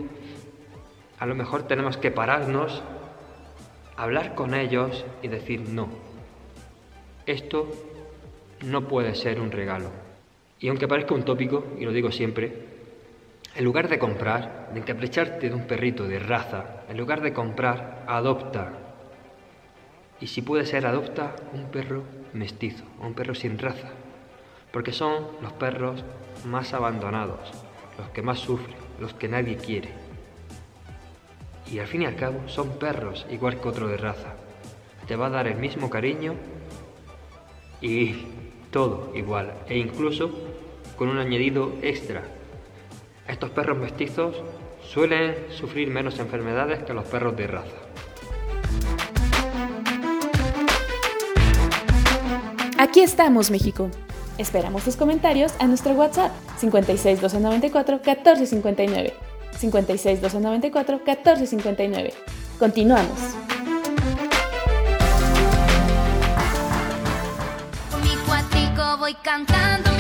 a lo mejor tenemos que pararnos, hablar con ellos y decir no. Esto no puede ser un regalo. Y aunque parezca un tópico, y lo digo siempre, en lugar de comprar, de encapricharte de un perrito de raza, en lugar de comprar, adopta. Y si puede ser, adopta un perro mestizo, un perro sin raza, porque son los perros más abandonados, los que más sufren, los que nadie quiere. Y al fin y al cabo son perros igual que otro de raza. Te va a dar el mismo cariño y todo igual, e incluso con un añadido extra. Estos perros mestizos suelen sufrir menos enfermedades que los perros de raza. Aquí estamos, México. Esperamos tus comentarios a nuestro WhatsApp 56 294 1459. 56 294 1459. Continuamos. Con mi cuatrico voy cantando,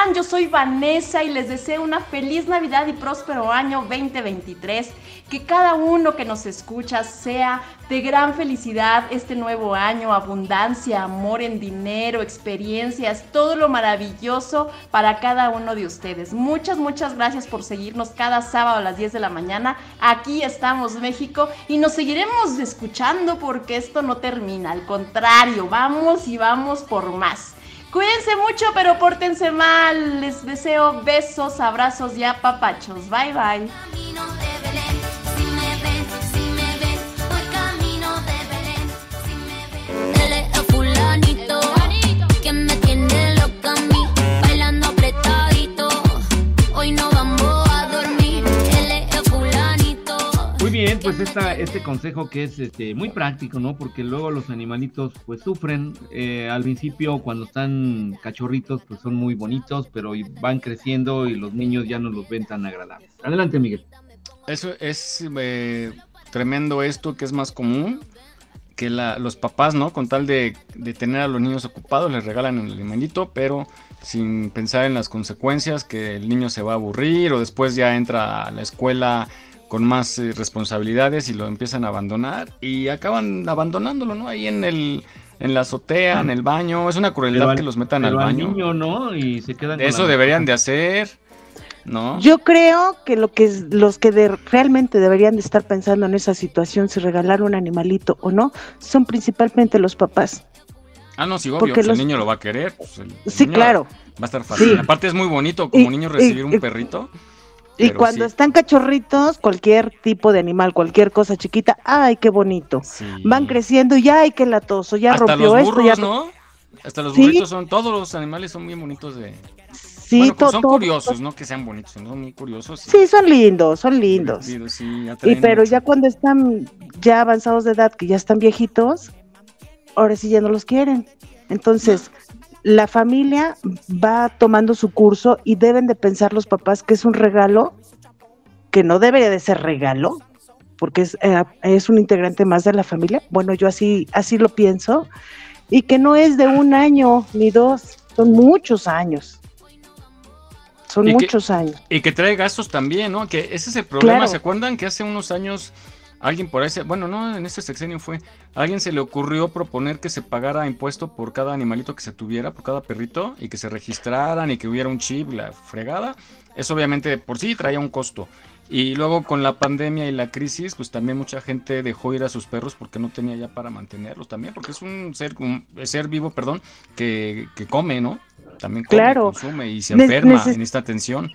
están? Yo soy Vanessa y les deseo una feliz Navidad y próspero año 2023. Que cada uno que nos escucha sea de gran felicidad este nuevo año, abundancia, amor en dinero, experiencias, todo lo maravilloso para cada uno de ustedes. Muchas, muchas gracias por seguirnos cada sábado a las 10 de la mañana. Aquí estamos México y nos seguiremos escuchando porque esto no termina. Al contrario, vamos y vamos por más. Cuídense mucho, pero pórtense mal. Les deseo besos, abrazos y apapachos. Bye bye. Camino Muy bien, pues esta, este consejo que es este, muy práctico, ¿no? Porque luego los animalitos pues sufren. eh, al principio cuando están cachorritos pues son muy bonitos, pero van creciendo y los niños ya no los ven tan agradables. Adelante, Miguel. Eso es eh, tremendo esto que es más común que la- los papás, ¿no? Con tal de, de tener a los niños ocupados, les regalan el animalito, pero sin pensar en las consecuencias, que el niño se va a aburrir o después ya entra a la escuela con más eh, responsabilidades y lo empiezan a abandonar y acaban abandonándolo, ¿no? Ahí en el en la azotea, en el baño, es una crueldad Pero al- que los metan al baño. niño, ¿no? Y se quedan Eso deberían de hacer, ¿no? Yo creo que lo que es- los que de- realmente deberían de estar pensando en esa situación, si regalar un animalito o no, son principalmente los papás. Ah, no, sí, obvio, Porque pues los- el niño lo va a querer. pues el- el Sí, claro. Va a estar fácil. Sí. Aparte es muy bonito como Y- niño y- recibir un y- perrito. Y pero cuando sí. están cachorritos, cualquier tipo de animal, cualquier cosa chiquita, ¡ay, qué bonito! Van creciendo y ¡ay, qué latoso! Ya Hasta rompió los esto, burros, ya ¿no? Hasta los Sí. burritos son, todos los animales son bien bonitos de... Sí, bueno, son curiosos, no que sean bonitos, son muy curiosos. y Sí, son lindos, son lindos. Y pero mucho. ya cuando están ya avanzados de edad, que ya están viejitos, ahora sí ya no los quieren. Entonces, la familia va tomando su curso y deben de pensar los papás que es un regalo que no debería de ser regalo, porque es, eh, es un integrante más de la familia. Bueno, yo así, así lo pienso. Y que no es de un año ni dos, son muchos años. Son que- muchos años. Y que trae gastos también, ¿no? Que ese es el problema. Claro. ¿Se acuerdan que hace unos años alguien por ahí, se- bueno, no, en este sexenio fue, alguien se le ocurrió proponer que se pagara impuesto por cada animalito que se tuviera, por cada perrito, y que se registraran y que hubiera un chip, la fregada? Eso obviamente por sí traía un costo. Y luego con la pandemia y la crisis, pues también mucha gente dejó ir a sus perros porque no tenía ya para mantenerlos también, porque es un ser, un ser vivo, perdón, que, que come, ¿no? También come, Claro. consume y se enferma neces- en esta atención.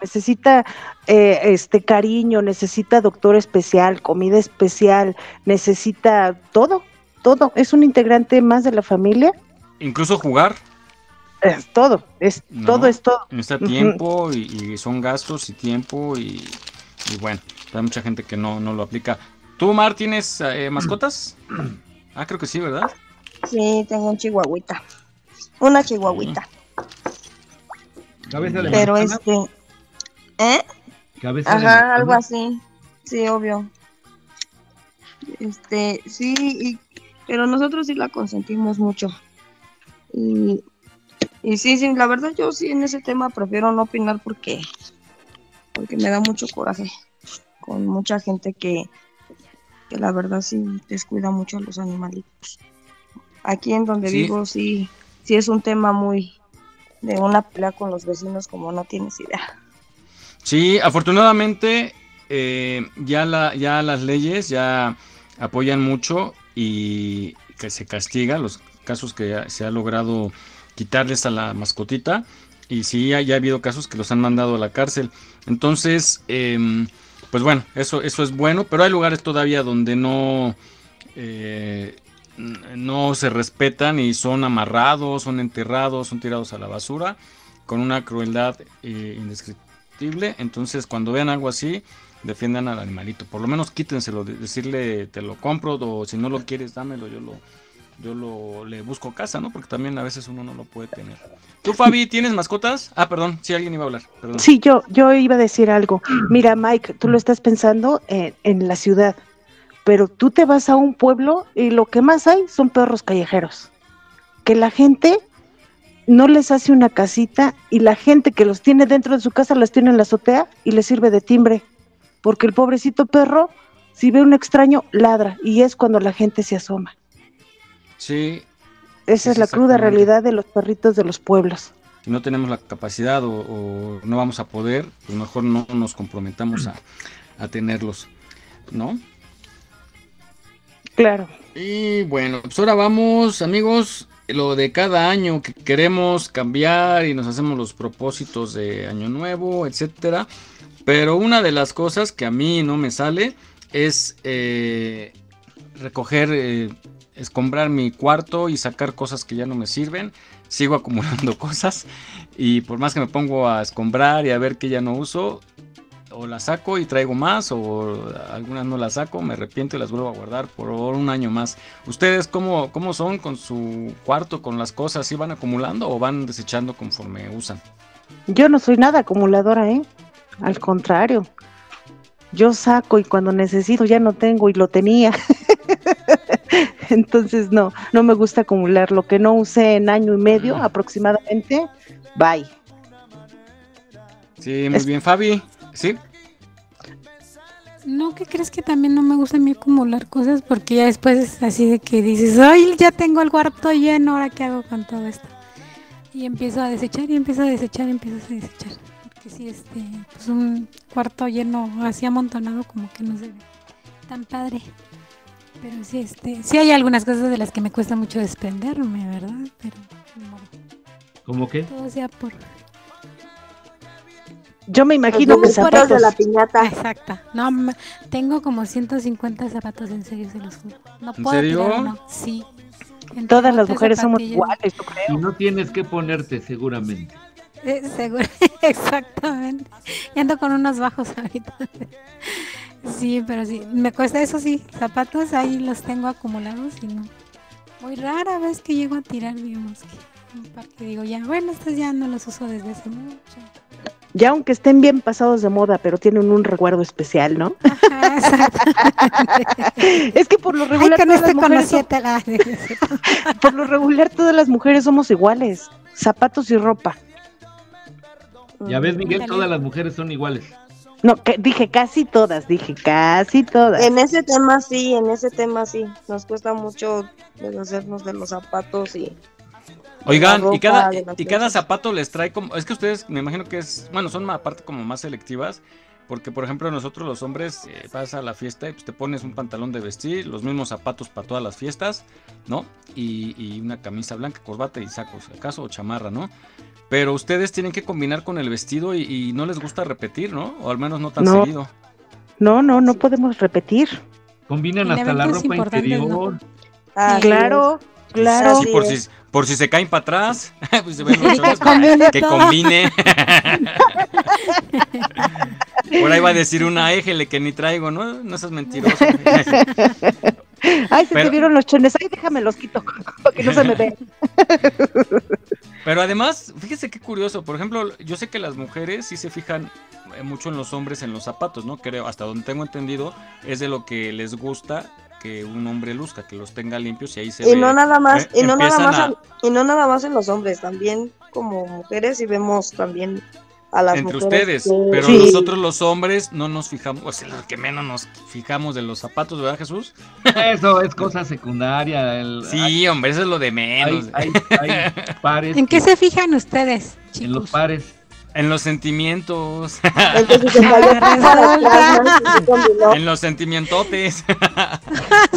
necesita eh, este cariño, necesita doctor especial, comida especial, necesita todo, todo. Es un integrante más de la familia, Incluso jugar, es todo, es ¿no? todo es todo. Necesita tiempo y, y son gastos y tiempo y, y bueno, hay mucha gente que no, no lo aplica. ¿Tú, Mar, tienes eh, mascotas? Ah, creo que sí, ¿verdad? Sí, tengo un chihuahuita. Una chihuahuita. Cabeza de Pero manzana, este. ¿Eh? cabeza de Ajá, manzana. algo así. Sí, obvio. Este, sí, y- pero nosotros sí la consentimos mucho. Y, y sí, sí, la verdad yo sí en ese tema prefiero no opinar porque, porque me da mucho coraje con mucha gente que, que la verdad sí descuida mucho a los animalitos. Aquí en donde Sí. vivo sí, sí es un tema muy de una pelea con los vecinos como no tienes idea. Sí, afortunadamente eh, ya, la, ya las leyes ya apoyan mucho y que se castiga los casos que se ha logrado quitarles a la mascotita y sí, ya, ha habido casos que los han mandado a la cárcel. Entonces, em, pues bueno, eso, eso es bueno, pero hay lugares todavía donde no, eh, no se respetan y son amarrados, son enterrados, son tirados a la basura con una crueldad eh, indescriptible. Entonces, cuando vean algo así, defiendan al animalito. Por lo menos quítenselo, de- decirle te lo compro o si no lo quieres, dámelo, yo lo yo lo le busco casa, ¿no? Porque también a veces uno no lo puede tener. ¿Tú, Fabi, tienes mascotas? Ah, perdón, sí, alguien iba a hablar. Perdón. Sí, yo, yo iba a decir algo. Mira, Mike, tú lo estás pensando en, en la ciudad, pero tú te vas a un pueblo y lo que más hay son perros callejeros. Que la gente no les hace una casita y la gente que los tiene dentro de su casa los tiene en la azotea y les sirve de timbre. Porque el pobrecito perro, si ve un extraño, ladra y es cuando la gente se asoma. Sí, Esa es la cruda realidad de los perritos de los pueblos. si no tenemos la capacidad o, o no vamos a poder, pues mejor no nos comprometamos a, a tenerlos, ¿no? Claro. Y bueno, pues ahora vamos, amigos, lo de cada año que queremos cambiar y nos hacemos los propósitos de año nuevo, etcétera. Pero una de las cosas que a mí no me sale es eh, recoger, eh, escombrar mi cuarto y sacar cosas que ya no me sirven. Sigo acumulando cosas y por más que me pongo a escombrar y a ver que ya no uso, o las saco y traigo más, o algunas no las saco, me arrepiento y las vuelvo a guardar por un año más. ¿Ustedes cómo, cómo son con su cuarto, con las cosas? ¿Sí van acumulando o van desechando conforme usan? Yo no soy nada acumuladora, ¿eh? Al contrario. Yo saco y cuando necesito ya no tengo y lo tenía. Entonces no, no me gusta acumular lo que no usé en año y medio aproximadamente. Bye. Sí, muy bien, Fabi. ¿Sí? No, ¿qué crees que también no me gusta a mí acumular cosas? Porque ya después es así de que dices, ay, ya tengo el cuarto lleno, ¿ahora qué hago con todo esto? Y empiezo a desechar y empiezo a desechar y empiezo a desechar. Porque si este, pues un cuarto lleno así amontonado como que no se ve tan padre. Pero sí, este, sí hay algunas cosas de las que me cuesta mucho desprenderme, ¿verdad? Pero modo. ¿Cómo qué? todo sea por... Yo me imagino que Como por zapatos. eso. Exacta. No, tengo como 150 zapatos, en serio, se los juro. No ¿En puedo serio? tirar uno. Sí. Entre Todas las mujeres somos iguales, yo creo. Y no tienes que ponerte seguramente. Eh, seguro, exactamente. Y ando con unos bajos ahorita. Sí, pero sí, me cuesta eso sí, zapatos ahí los tengo acumulados y no. Muy rara vez que llego a tirar, digamos que un par que digo ya, bueno, estos ya no los uso desde hace mucho. Ya aunque estén bien pasados de moda, pero tienen un recuerdo especial, ¿no? es que por lo Ay, regular con todas este las mujeres conocí a son- tal- ah, por lo regular todas las mujeres somos iguales, zapatos y ropa. Ya ves, Miguel, todas las mujeres son iguales. No, que- dije casi todas, dije casi todas. En ese tema sí, en ese tema sí. Nos cuesta mucho deshacernos de los zapatos y. Oigan, y cada, y cada zapato les trae como. Es que ustedes, me imagino que es. Bueno, son aparte como más selectivas. Porque, por ejemplo, nosotros los hombres eh, vas a la fiesta y pues, te pones un pantalón de vestir, los mismos zapatos para todas las fiestas, ¿no? Y, y una camisa blanca, corbata y sacos, acaso, o chamarra, ¿no? Pero ustedes tienen que combinar con el vestido y, y no les gusta repetir, ¿no? O al menos no tan No. seguido. No, no, no podemos repetir. Combinan hasta la ropa interior. Ah, claro, claro. Por si, por si se caen para atrás, pues se ven los Que chones, combine que combine. Por ahí va a decir una éjele que ni traigo, ¿no? No seas mentiroso. Ay, se Pero- te vieron los chones. Ay, déjame los quito para que no se me vean. Pero además, fíjese qué curioso. Por ejemplo, yo sé que las mujeres sí se fijan eh, mucho en los hombres en los zapatos, ¿no? Creo, hasta donde tengo entendido, es de lo que les gusta que un hombre luzca, que los tenga limpios y ahí se Y ve. no nada más, eh, y no nada más, a- y no nada más en los hombres, también como mujeres y vemos también a las entre mujeres. ustedes, que- pero Sí. nosotros los hombres no nos fijamos, o sea, lo que menos nos fijamos de los zapatos, ¿verdad, Jesús? Eso es cosa secundaria. el- Sí, hombre, eso es lo de menos. Hay, hay- hay pares ¿En qué se fijan ustedes? en los pares. En los sentimientos. En los sentimientotes.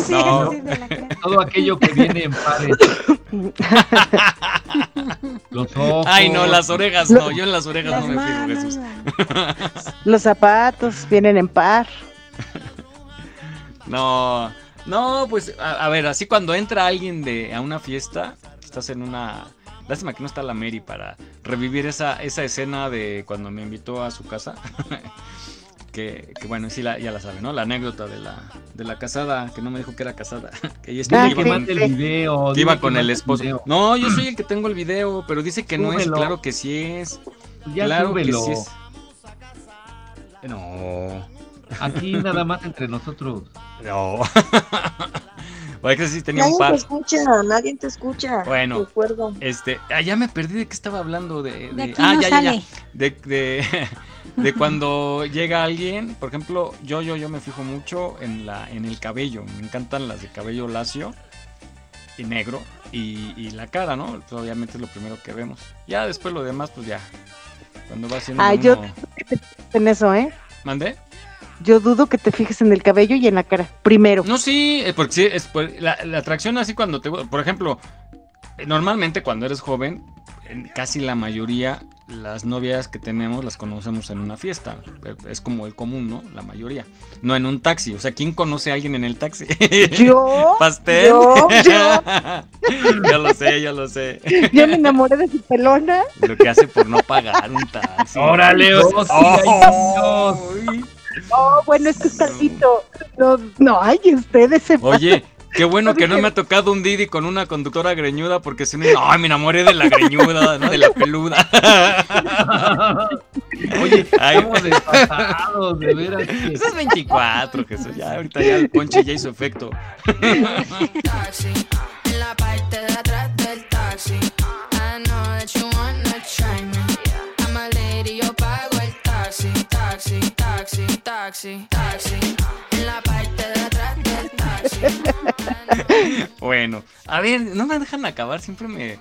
Sí, No. sí, de la cara. Todo aquello que viene en pares. Los ojos. Ay, no, las orejas no. Yo en las orejas Las no me fijo, Jesús. Los zapatos vienen en par. No, no, pues a, a ver, así cuando entra alguien de a una fiesta, estás en una. Lástima que no está la Mary para revivir esa, esa escena de cuando me invitó a su casa. Que, que bueno, sí, la, ya la sabe, ¿no? La anécdota de la, de la casada, que no me dijo que era casada. que ella iba que mande el video. que iba que con el esposo. No, yo soy el que tengo el video, pero dice que no es. Claro que sí es. Ya claro súbelo. que sí es. No. Aquí nada más entre nosotros. No. Oye, que sí tenía Nadie un te par. escucha, nadie te escucha. Bueno. Este, ah, ya me perdí de qué estaba hablando de, De aquí ah, no ya, ya, ya. De, de, de cuando llega alguien, por ejemplo, yo, yo, yo me fijo mucho en la, en el cabello. Me encantan las de cabello lacio y negro y, y la cara, ¿no? Pues, obviamente es lo primero que vemos. Ya después lo demás, pues ya. Cuando va siendo Ah, yo uno- en eso, ¿eh? ¿Mandé? Yo dudo que te fijes en el cabello y en la cara. Primero. No, sí, eh, porque sí, es por- la, la atracción así cuando te... Por ejemplo, eh, normalmente cuando eres joven, en casi la mayoría, las novias que tenemos las conocemos en una fiesta. Es como el común, ¿no? La mayoría. No en un taxi. O sea, ¿quién conoce a alguien en el taxi? ¿Yo? ¿Pastel? ¿Yo? ¿Yo? ya lo sé, ya lo sé. Yo me enamoré de su pelona. Lo que hace por no pagar un taxi. Órale, oh, sí, Ay, Oh, bueno, es que está lindo. No, no, ay, ustedes se Oye, qué bueno que no me ha tocado un Didi con una conductora greñuda porque si no, ay, me enamoré de la greñuda, no de la peluda. Oye, Ay. estamos desfasados, de veras. que- Eso es 24, Jesús. Ya ahorita ya el ponche ya hizo efecto. taxi, en la parte de atrás del taxi. I know that you wanna try me. I'm a lady, yo pago el taxi, taxi, taxi, taxi, taxi. En la parte Bueno, a ver, no me dejan acabar, siempre me,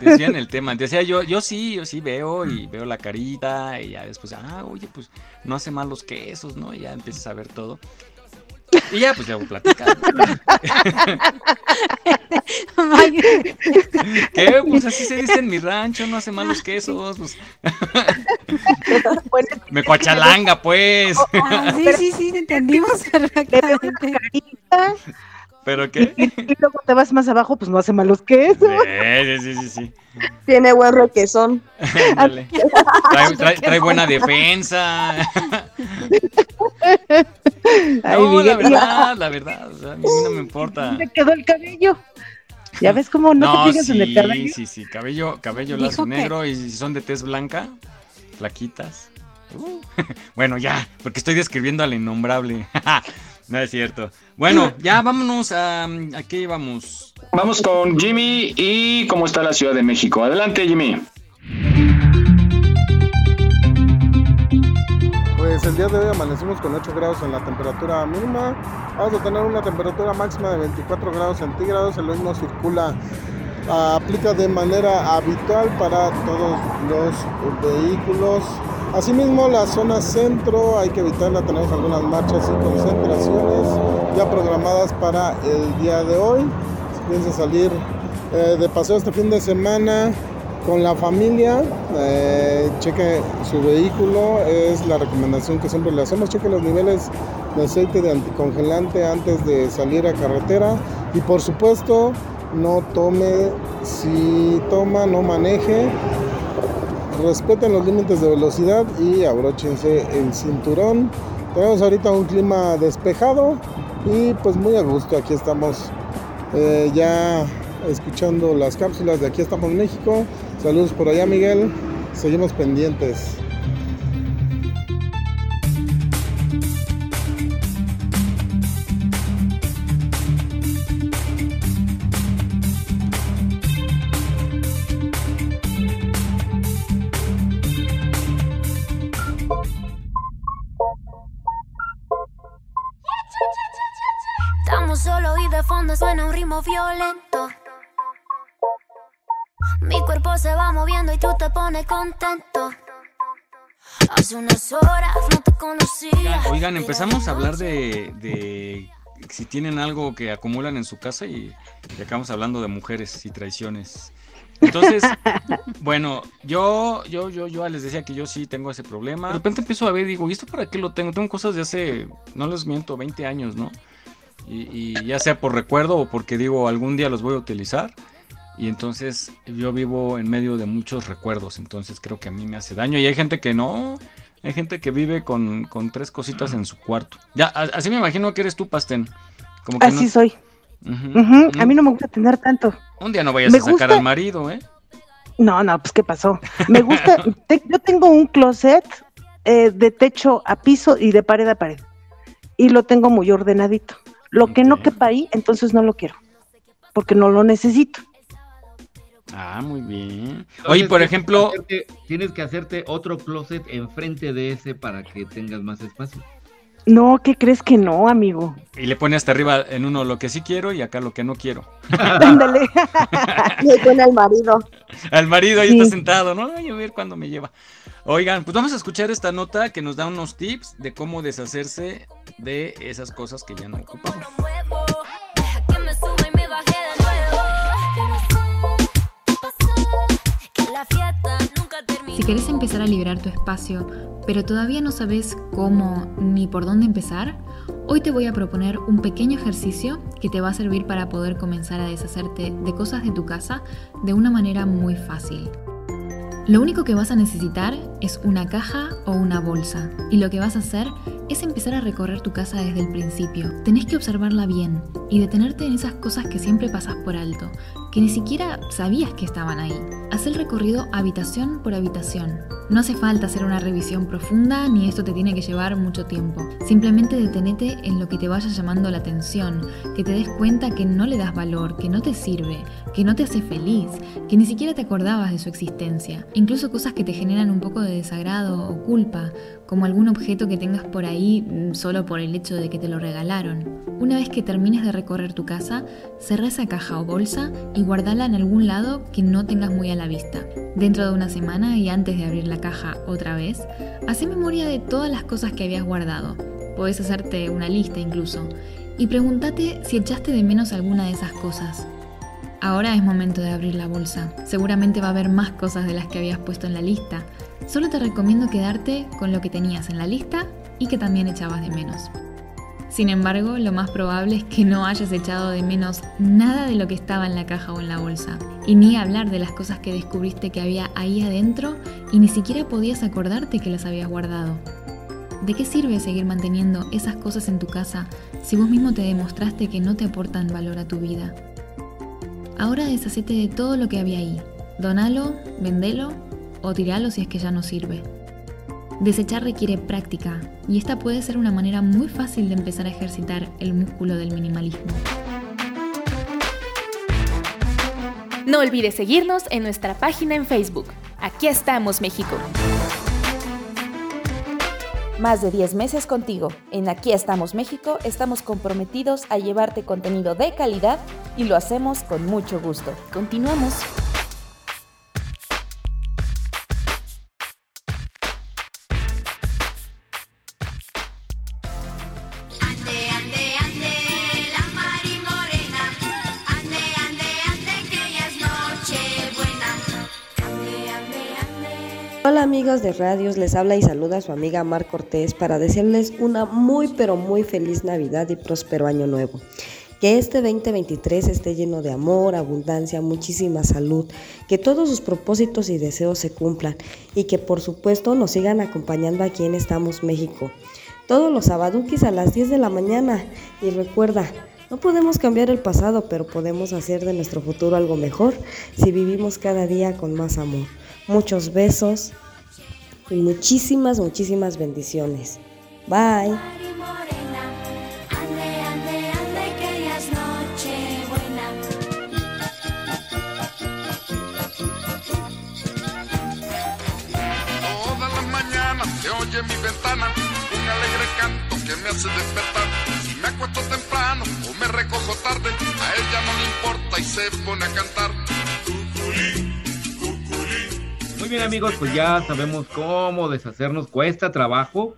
desvían el tema. Yo, yo sí, yo sí veo y veo la carita y ya después, ah, oye, pues no hace mal los quesos, ¿no? Y ya empiezas a ver todo. Y ya, pues le hago platicar. ¿Qué? Pues así se dice en mi rancho, no hace mal los quesos. Pues. Me coachalanga, pues. Ah, sí, sí, sí, entendimos perfectamente. ¿Pero qué? Y luego te vas más abajo, pues no hace malos que eso. Sí, sí, sí, sí. Tiene buen requesón. Ándale. Trae, trae- trae buena defensa. Ay, no, la verdad, la verdad. o sea, a mí no me importa. Me quedó el cabello. ¿Ya ves cómo no, te fijas sí, en el cabello? Sí, sí, cabello, cabello Dijo lazo que- negro y si son de tez blanca, flaquitas. Uh. bueno, ya, porque estoy describiendo al innombrable. no es cierto. Bueno, ya vámonos a... ¿A qué vamos? Vamos con Jimmy y cómo está la Ciudad de México. Adelante, Jimmy. Pues el día de hoy amanecimos con 8 grados en la temperatura mínima. Vamos a tener una temperatura máxima de 24 grados centígrados. El hoy no circula, aplica de manera habitual para todos los vehículos. Asimismo, la zona centro hay que evitarla. Tenemos algunas marchas y concentraciones ya programadas para el día de hoy. Si piensa salir eh, de paseo este fin de semana, con la familia, eh, cheque su vehículo, es la recomendación que siempre le hacemos, cheque los niveles de aceite de anticongelante antes de salir a carretera y por supuesto no tome, si toma no maneje, respeten los límites de velocidad y abróchense el cinturón. Tenemos ahorita un clima despejado y pues muy a gusto, aquí estamos eh, ya escuchando las cápsulas de Aquí estamos México. Saludos por allá Miguel, seguimos pendientes. Moviendo y tú te pones contento. Hace unas horas no te conocía. Oigan, empezamos a hablar de, de si tienen algo que acumulan en su casa y, y acabamos hablando de mujeres y traiciones. Entonces, bueno, yo, yo, yo, yo les decía que yo sí tengo ese problema. De repente empiezo a ver, digo, ¿y esto para qué lo tengo? Tengo cosas de hace, no les miento, 20 años, ¿no? Y, y ya sea por recuerdo o porque digo, algún día los voy a utilizar. Y entonces yo vivo en medio de muchos recuerdos, entonces creo que a mí me hace daño. Y hay gente que no, hay gente que vive con, con tres cositas en su cuarto. Ya, así me imagino que eres tú, Pastén. Como que Así no- soy. A mí no me gusta tener tanto. Un día no vayas Me a sacar gusta- al marido, ¿eh? No, no, pues ¿qué pasó? Me gusta, te- yo tengo un closet eh, de techo a piso y de pared a pared. Y lo tengo muy ordenadito. Lo que no quepa ahí, entonces no lo quiero. Porque no lo necesito. Ah, muy bien. Entonces, Oye, por tienes que ejemplo, hacerte- tienes que hacerte otro closet enfrente de ese para que tengas más espacio. No, ¿qué crees que no, amigo? y le pone hasta arriba en uno lo que sí quiero y acá lo que no quiero. Ándale. Le pone al marido. Al marido ahí Sí. está sentado, ¿no? Ay, a ver cuándo me lleva. Oigan, pues vamos a escuchar esta nota que nos da unos tips de cómo deshacerse de esas cosas que ya no ocupamos. Si querés empezar a liberar tu espacio, pero todavía no sabes cómo ni por dónde empezar, hoy te voy a proponer un pequeño ejercicio que te va a servir para poder comenzar a deshacerte de cosas de tu casa de una manera muy fácil. Lo único que vas a necesitar es una caja o una bolsa y lo que vas a hacer es empezar a recorrer tu casa desde el principio. Tenés que observarla bien y detenerte en esas cosas que siempre pasas por alto, que ni siquiera sabías que estaban ahí. Haz el recorrido habitación por habitación. No hace falta hacer una revisión profunda ni esto te tiene que llevar mucho tiempo. Simplemente detenete en lo que te vaya llamando la atención, que te des cuenta que no le das valor, que no te sirve, que no te hace feliz, que ni siquiera te acordabas de su existencia. Incluso cosas que te generan un poco de desagrado o culpa, como algún objeto que tengas por ahí mm, solo por el hecho de que te lo regalaron. Una vez que termines de recorrer tu casa, cerrá esa caja o bolsa y guardala en algún lado que no tengas muy a la vista. Dentro de una semana y antes de abrir la caja otra vez, haz memoria de todas las cosas que habías guardado. Podés hacerte una lista incluso. Y pregúntate si echaste de menos alguna de esas cosas. Ahora es momento de abrir la bolsa. Seguramente va a haber más cosas de las que habías puesto en la lista. Solo te recomiendo quedarte con lo que tenías en la lista y que también echabas de menos. Sin embargo, lo más probable es que no hayas echado de menos nada de lo que estaba en la caja o en la bolsa. Y ni hablar de las cosas que descubriste que había ahí adentro y ni siquiera podías acordarte que las habías guardado. ¿De qué sirve seguir manteniendo esas cosas en tu casa si vos mismo te demostraste que no te aportan valor a tu vida? Ahora deshacete de todo lo que había ahí. Donalo, vendelo o tiralo si es que ya no sirve. Desechar requiere práctica y esta puede ser una manera muy fácil de empezar a ejercitar el músculo del minimalismo. No olvides seguirnos en nuestra página en Facebook. Aquí estamos, México. Más de 10 meses contigo. En Aquí estamos México estamos comprometidos a llevarte contenido de calidad y lo hacemos con mucho gusto. Continuamos. Amigos de radios, les habla y saluda su amiga Mar Cortés para decirles una muy pero muy feliz Navidad y próspero año nuevo. Que este 2023 esté lleno de amor, abundancia, muchísima salud, que todos sus propósitos y deseos se cumplan y que por supuesto nos sigan acompañando aquí en Estamos México. Todos los sabaduquis a las 10 de la mañana y recuerda, no podemos cambiar el pasado, pero podemos hacer de nuestro futuro algo mejor si vivimos cada día con más amor. Muchos besos y muchísimas, muchísimas bendiciones. Bye. Mari morena. Ande, ande, ande, que ya es noche buena. Todas las mañanas se oye en mi ventana un alegre canto que me hace despertar. Si me acuesto temprano o me recojo tarde, a ella no le importa y se pone a cantar. Muy bien amigos, pues ya sabemos cómo deshacernos, cuesta trabajo,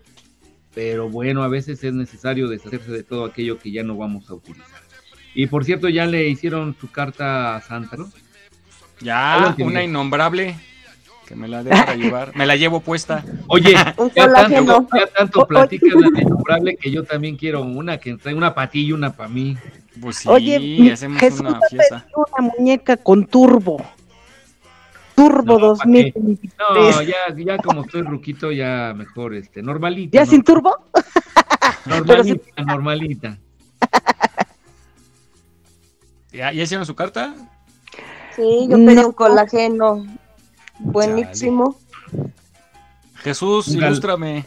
pero bueno, a veces es necesario deshacerse de todo aquello que ya no vamos a utilizar. Y por cierto, ya le hicieron su carta a Santa, ¿no? Ya, una innombrable que me la deja llevar. Me la llevo puesta. Oye, ya tanto, ya tanto platicas la innombrable que yo también quiero una que trae una patilla y una para mí. Pues sí, Oye, mi- hacemos Jesús una fiesta. una muñeca con turbo. Turbo No, ¿pa' qué? 2023. No, ya, ya como estoy ruquito, ya mejor, este, normalita. ¿Ya sin turbo? Normalita, normalita. ¿Ya, ya hicieron su carta? Sí, yo pedí No. un colágeno buenísimo. Jesús, gal- ilústrame.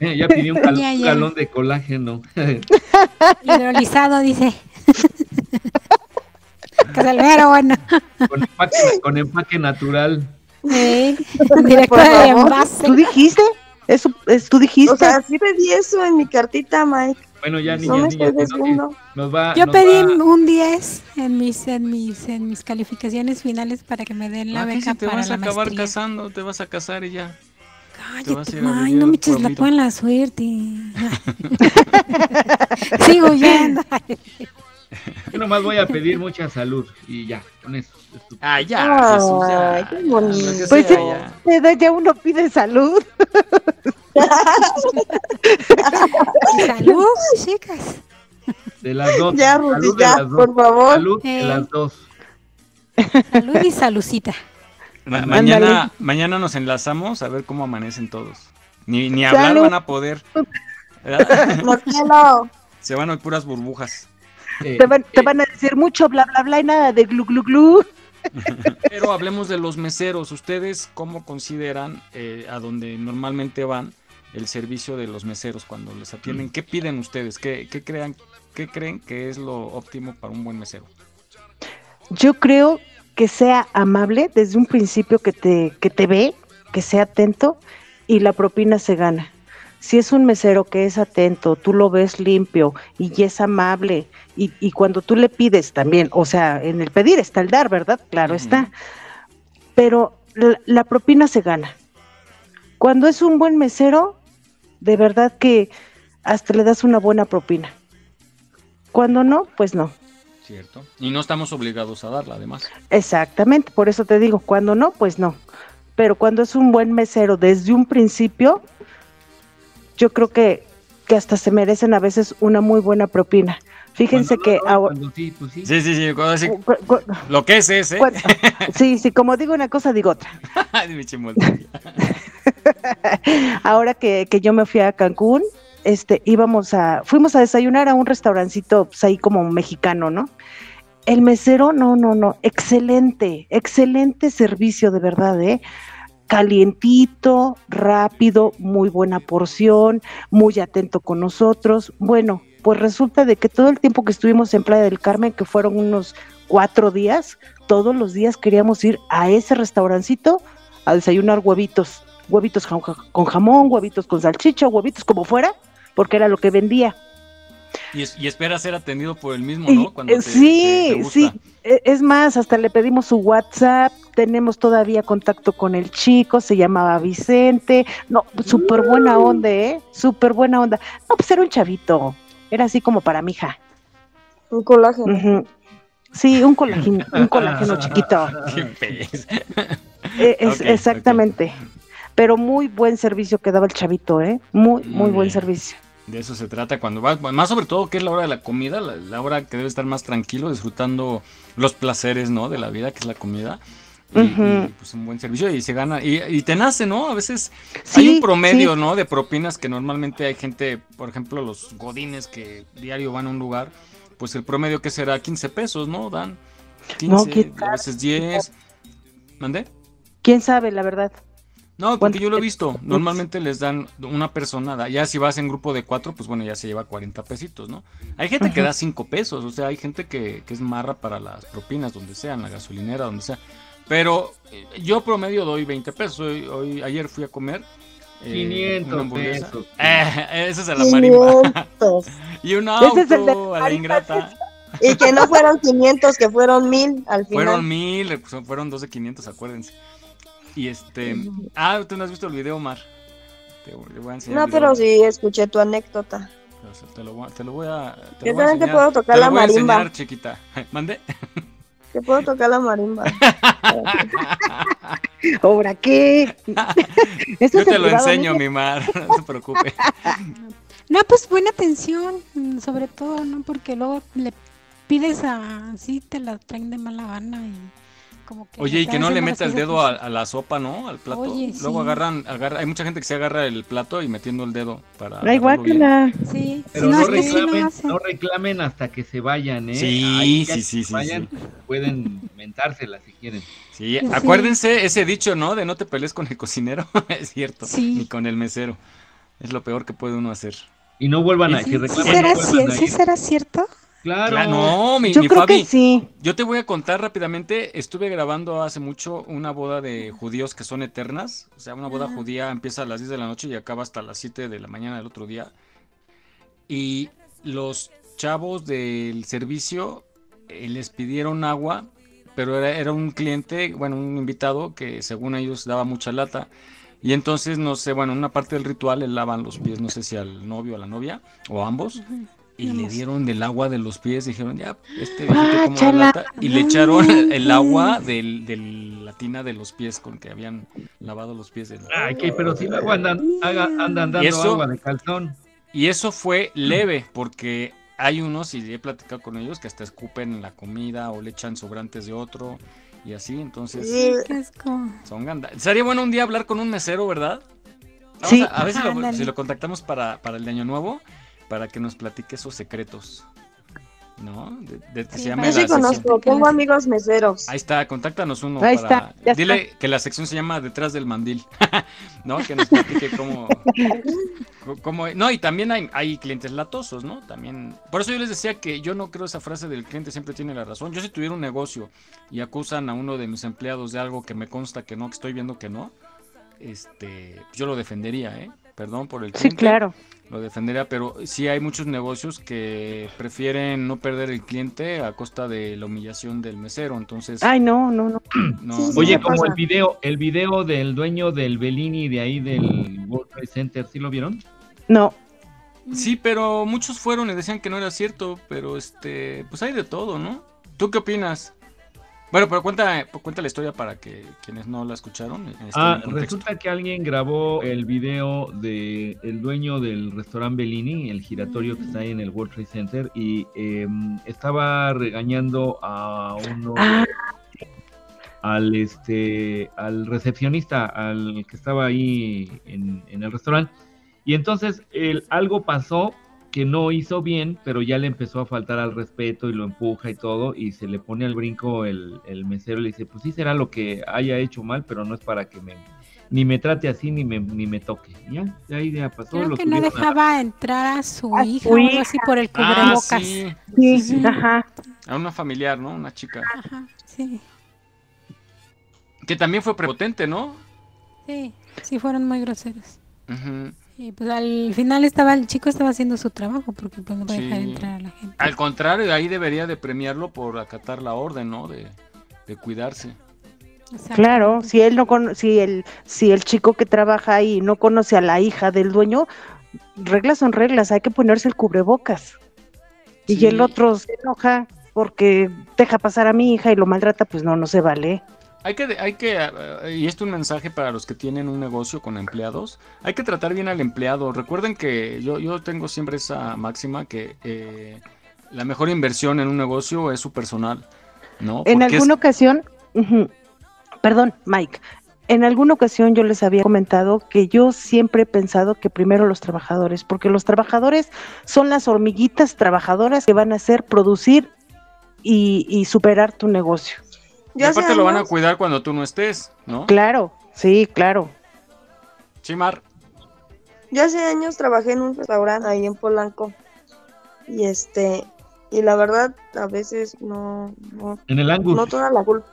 Eh, ya pidió un, gal- Ya, un galón de colágeno. Hidrolizado, dice. Que se le vea bueno. con, empaque, con empaque natural. Sí, directo favor. envase. ¿Tú dijiste? Eso, es, ¿Tú dijiste? O sea, sí pedí eso en mi cartita, Mike. Bueno, ya No me que no, que desviando. nos va, Yo nos pedí va- un 10 en mis, en mis, en mis calificaciones finales para que me den la ¿A qué beca si te para vas a la acabar maestría. casando? Te vas a casar y ya. Cállate, ir a May, vivir no me eches la pueblito. buena suerte. Sigo huyendo. Yo nomás voy a pedir mucha salud y ya, con eso. es Ah, ya, Jesús, ya. Ay, qué bonito. Pues ya. uno pide salud. Salud, chicas. De las dos. Ya, Rudy, salud de ya, las dos. por favor. Salud de Eh. las dos. Salud y salucita. Ma- mañana, mañana nos enlazamos a ver cómo amanecen todos. Ni, ni hablar Salud. van a poder. ¿Verdad? No quiero. Se van a puras burbujas. Eh, Te van, te van a decir mucho bla bla bla y nada de glu glu glu. Pero hablemos de los meseros. ¿Ustedes cómo consideran eh, a donde normalmente van el servicio de los meseros cuando les atienden? ¿Qué piden ustedes? ¿Qué, qué crean, ¿Qué creen que es lo óptimo para un buen mesero? Yo creo que sea amable desde un principio que te, que te ve, que sea atento y la propina se gana. Si es un mesero que es atento, tú lo ves limpio y es amable y, y cuando tú le pides también, o sea, en el pedir está el dar, ¿verdad? Claro está. Pero la, la propina se gana. Cuando es un buen mesero, de verdad que hasta le das una buena propina. Cuando no, pues no. ¿Cierto? Y no estamos obligados a darla, además. Exactamente, por eso te digo, cuando no, pues no. Pero cuando es un buen mesero desde un principio, yo creo que, que hasta se merecen a veces una muy buena propina. Fíjense Cuando que no, no, ahora- cuando sí, pues sí. Sí, sí, sí. cuando así- cu- cu- lo que es es, ¿eh? sí, sí, como digo una cosa, digo otra. Ay, mi chimoltrufia. Ahora que, que yo me fui a Cancún, este, íbamos a, fuimos a desayunar a un restaurancito, pues ahí como mexicano, ¿no? el mesero, no, no, no, excelente, excelente servicio de verdad, ¿eh? Calientito, rápido, muy buena porción, muy atento con nosotros. Bueno, pues resulta de que todo el tiempo que estuvimos en Playa del Carmen, que fueron unos cuatro días, todos los días queríamos ir a ese restaurancito a desayunar huevitos, huevitos con jamón, huevitos con salchicha, huevitos como fuera, porque era lo que vendía. Y, es- y espera ser atendido por el mismo, ¿no? Cuando eh, te- sí, te- te gusta. sí. E- Es más, hasta le pedimos su WhatsApp, tenemos todavía contacto con el chico, se llamaba Vicente. No, súper buena onda, ¿eh? Súper buena onda. No, pues era un chavito, era así como para mi hija. Un colágeno. Sí, un colágeno, un colágeno chiquito. Qué. Eh, es- exactamente. Pero muy buen servicio que daba el chavito, ¿eh? Muy, muy Muy buen servicio. De eso se trata cuando vas, más sobre todo que es la hora de la comida, la, la hora que debe estar más tranquilo, disfrutando los placeres, ¿no? De la vida, que es la comida. Y, pues un buen servicio y se gana, y, y te nace, ¿no? A veces hay un promedio, sí. ¿no? De propinas que normalmente hay gente, por ejemplo, los godines que diario van a un lugar, pues el promedio que será 15 pesos, ¿no? Dan 15, No, ¿qué a veces 10. ¿Mandé? ¿Quién sabe, la verdad? No, porque yo lo he visto. Normalmente les dan una personada. Ya si vas en grupo de cuatro, pues bueno, ya se lleva 40 pesitos, ¿no? Hay gente que da 5 pesos, o sea, hay gente que, que es marra para las propinas, donde sea, en la gasolinera, donde sea. Pero eh, yo promedio doy 20 pesos. Hoy, hoy- ayer fui a comer. eh, 500 una hamburguesa. pesos. Eh, esa es a la marimba. 500. y un auto Ese es el de a la ingrata. Y que no fueron 500, que fueron 1000 al final. Fueron mil, eh, pues, fueron dos de 500, acuérdense. Y este. Ah, tú no has visto el video, Omar. Te, voy a enseñar. No, pero sí escuché tu anécdota. Te lo, voy a- te lo voy a. Te Yo lo voy a enseñar. puedo tocar Te la voy a marimba. enseñar, chiquita. ¿Mande? Te puedo tocar la marimba. ¿Ahora qué? Yo te lo enseño, mi mar. No se preocupe. No, pues buena atención, sobre todo, ¿no? Porque luego le pides a... Sí, te la traen de mala gana y como que... Oye, y que no le meta el dedo a, la sopa, ¿no? Al plato. Oye, Luego sí. agarran, agarra, hay mucha gente que se agarra el plato y metiendo el dedo para. Bien. guácala. Sí, Pero sí, no, no, es que sí lo reclamen, hacen. no reclamen hasta que se vayan, ¿eh? Sí, Ahí sí, que sí, se sí, vayan, Pueden mentársela si quieren. Sí, acuérdense ese dicho, ¿no? De no te pelees con el cocinero. es cierto. Sí. Ni con el mesero. Es lo peor que puede uno hacer. Y no vuelvan a, Sí, si ¿Sí reclaman, será, no vuelvan cier- a sí será cierto? Claro. Claro, no, mi, Yo mi creo Fabi, que sí. Yo te voy a contar rápidamente. Estuve grabando hace mucho una boda de judíos que son eternas. O sea, una boda judía empieza a las 10 de la noche y acaba hasta las 7 de la mañana del otro día. Y los chavos del servicio eh, les pidieron agua, pero era, era un cliente, bueno, un invitado que según ellos daba mucha lata. Y entonces, no sé, bueno, en una parte del ritual le lavan los pies, no sé si al novio o a la novia, o a ambos. Y le dieron del agua de los pies, dijeron, ya, este viejito como da Guáchala. lata. Y le echaron el agua del, del- la tina de los pies con que habían lavado los pies. del- Ay, que, pero si luego andan, dando eso- agua de calzón. Y eso fue leve, porque hay unos, y he platicado con ellos, que hasta escupen en la comida o le echan sobrantes de otro y así, entonces Sí. Qué asco. son ganda. Sería bueno un día hablar con un mesero, ¿verdad? Vamos Sí. a, a ver si lo, Ándale. si lo contactamos para, para el de Año Nuevo, para que nos platique esos secretos. ¿No? De, de que Sí, se llame Yo sí conozco, tengo amigos meseros. Ahí está, contáctanos uno. Ahí para- está, ya Dile está. que la sección se llama Detrás del Mandil. ¿No? Que nos platique cómo. cómo- no, y también hay, hay clientes latosos, ¿no? También. Por eso yo les decía que yo no creo esa frase del cliente siempre tiene la razón. Yo si tuviera un negocio y acusan a uno de mis empleados de algo que me consta que no, que estoy viendo que no, este, yo lo defendería, ¿eh? Perdón por el Sí, cliente. claro. Lo defendería, pero sí hay muchos negocios que prefieren no perder el cliente a costa de la humillación del mesero. Entonces, Ay, no, no, no. no, Sí, sí, no- Oye, como pasa. el video, el video del dueño del Bellini de ahí del World Trade Center, ¿sí lo vieron? No. Sí, pero muchos fueron y decían que no era cierto, pero este, pues hay de todo, ¿no? ¿Tú qué opinas? Bueno, pero cuenta, cuenta la historia para que quienes no la escucharon. estén Ah, resulta que alguien grabó el video de el dueño del restaurante Bellini, el giratorio que está ahí en el World Trade Center, y em, estaba regañando a uno Ah. al este al recepcionista, al que estaba ahí en, en el restaurante. Y entonces el, algo pasó que no hizo bien, pero ya le empezó a faltar al respeto y lo empuja y todo, y se le pone al brinco el, el mesero y le dice, pues sí será lo que haya hecho mal, pero no es para que me ni me trate así ni me, ni me toque. Ya, ahí ya pasó. Creo lo que no a- dejaba entrar a su A hija su algo así por el Ah, cubrebocas. sí. Sí, Sí. ajá. A una familiar, ¿no? Una chica. Ajá, sí, Que también fue prepotente, ¿no? sí, sí fueron muy groseros. Ujú. Y pues al final estaba el chico estaba haciendo su trabajo porque pues no va a dejar Sí. entrar a la gente. Al contrario, ahí debería de premiarlo por acatar la orden, ¿no? De, de cuidarse. Claro, si él no cono- si el si el chico que trabaja ahí no conoce a la hija del dueño, reglas son reglas, hay que ponerse el cubrebocas. Y el otro se enoja porque deja pasar a mi hija y lo maltrata, pues no, no se vale. Hay que, hay que, eh, y esto es un mensaje para los que tienen un negocio con empleados, hay que tratar bien al empleado. Recuerden que yo, yo tengo siempre esa máxima que eh, la mejor inversión en un negocio es su personal, ¿no? En Porque es- alguna ocasión, perdón, Mike, en alguna ocasión yo les había comentado que yo siempre he pensado que primero los trabajadores, porque los trabajadores son las hormiguitas trabajadoras que van a hacer producir y, y superar tu negocio. Y aparte lo van a cuidar cuando tú no estés, ¿no? Claro, sí, claro. Chimar. Yo hace años trabajé en un restaurante ahí en Polanco. Y este, y la verdad, a veces no, no, En el Angus. no toda la culpa.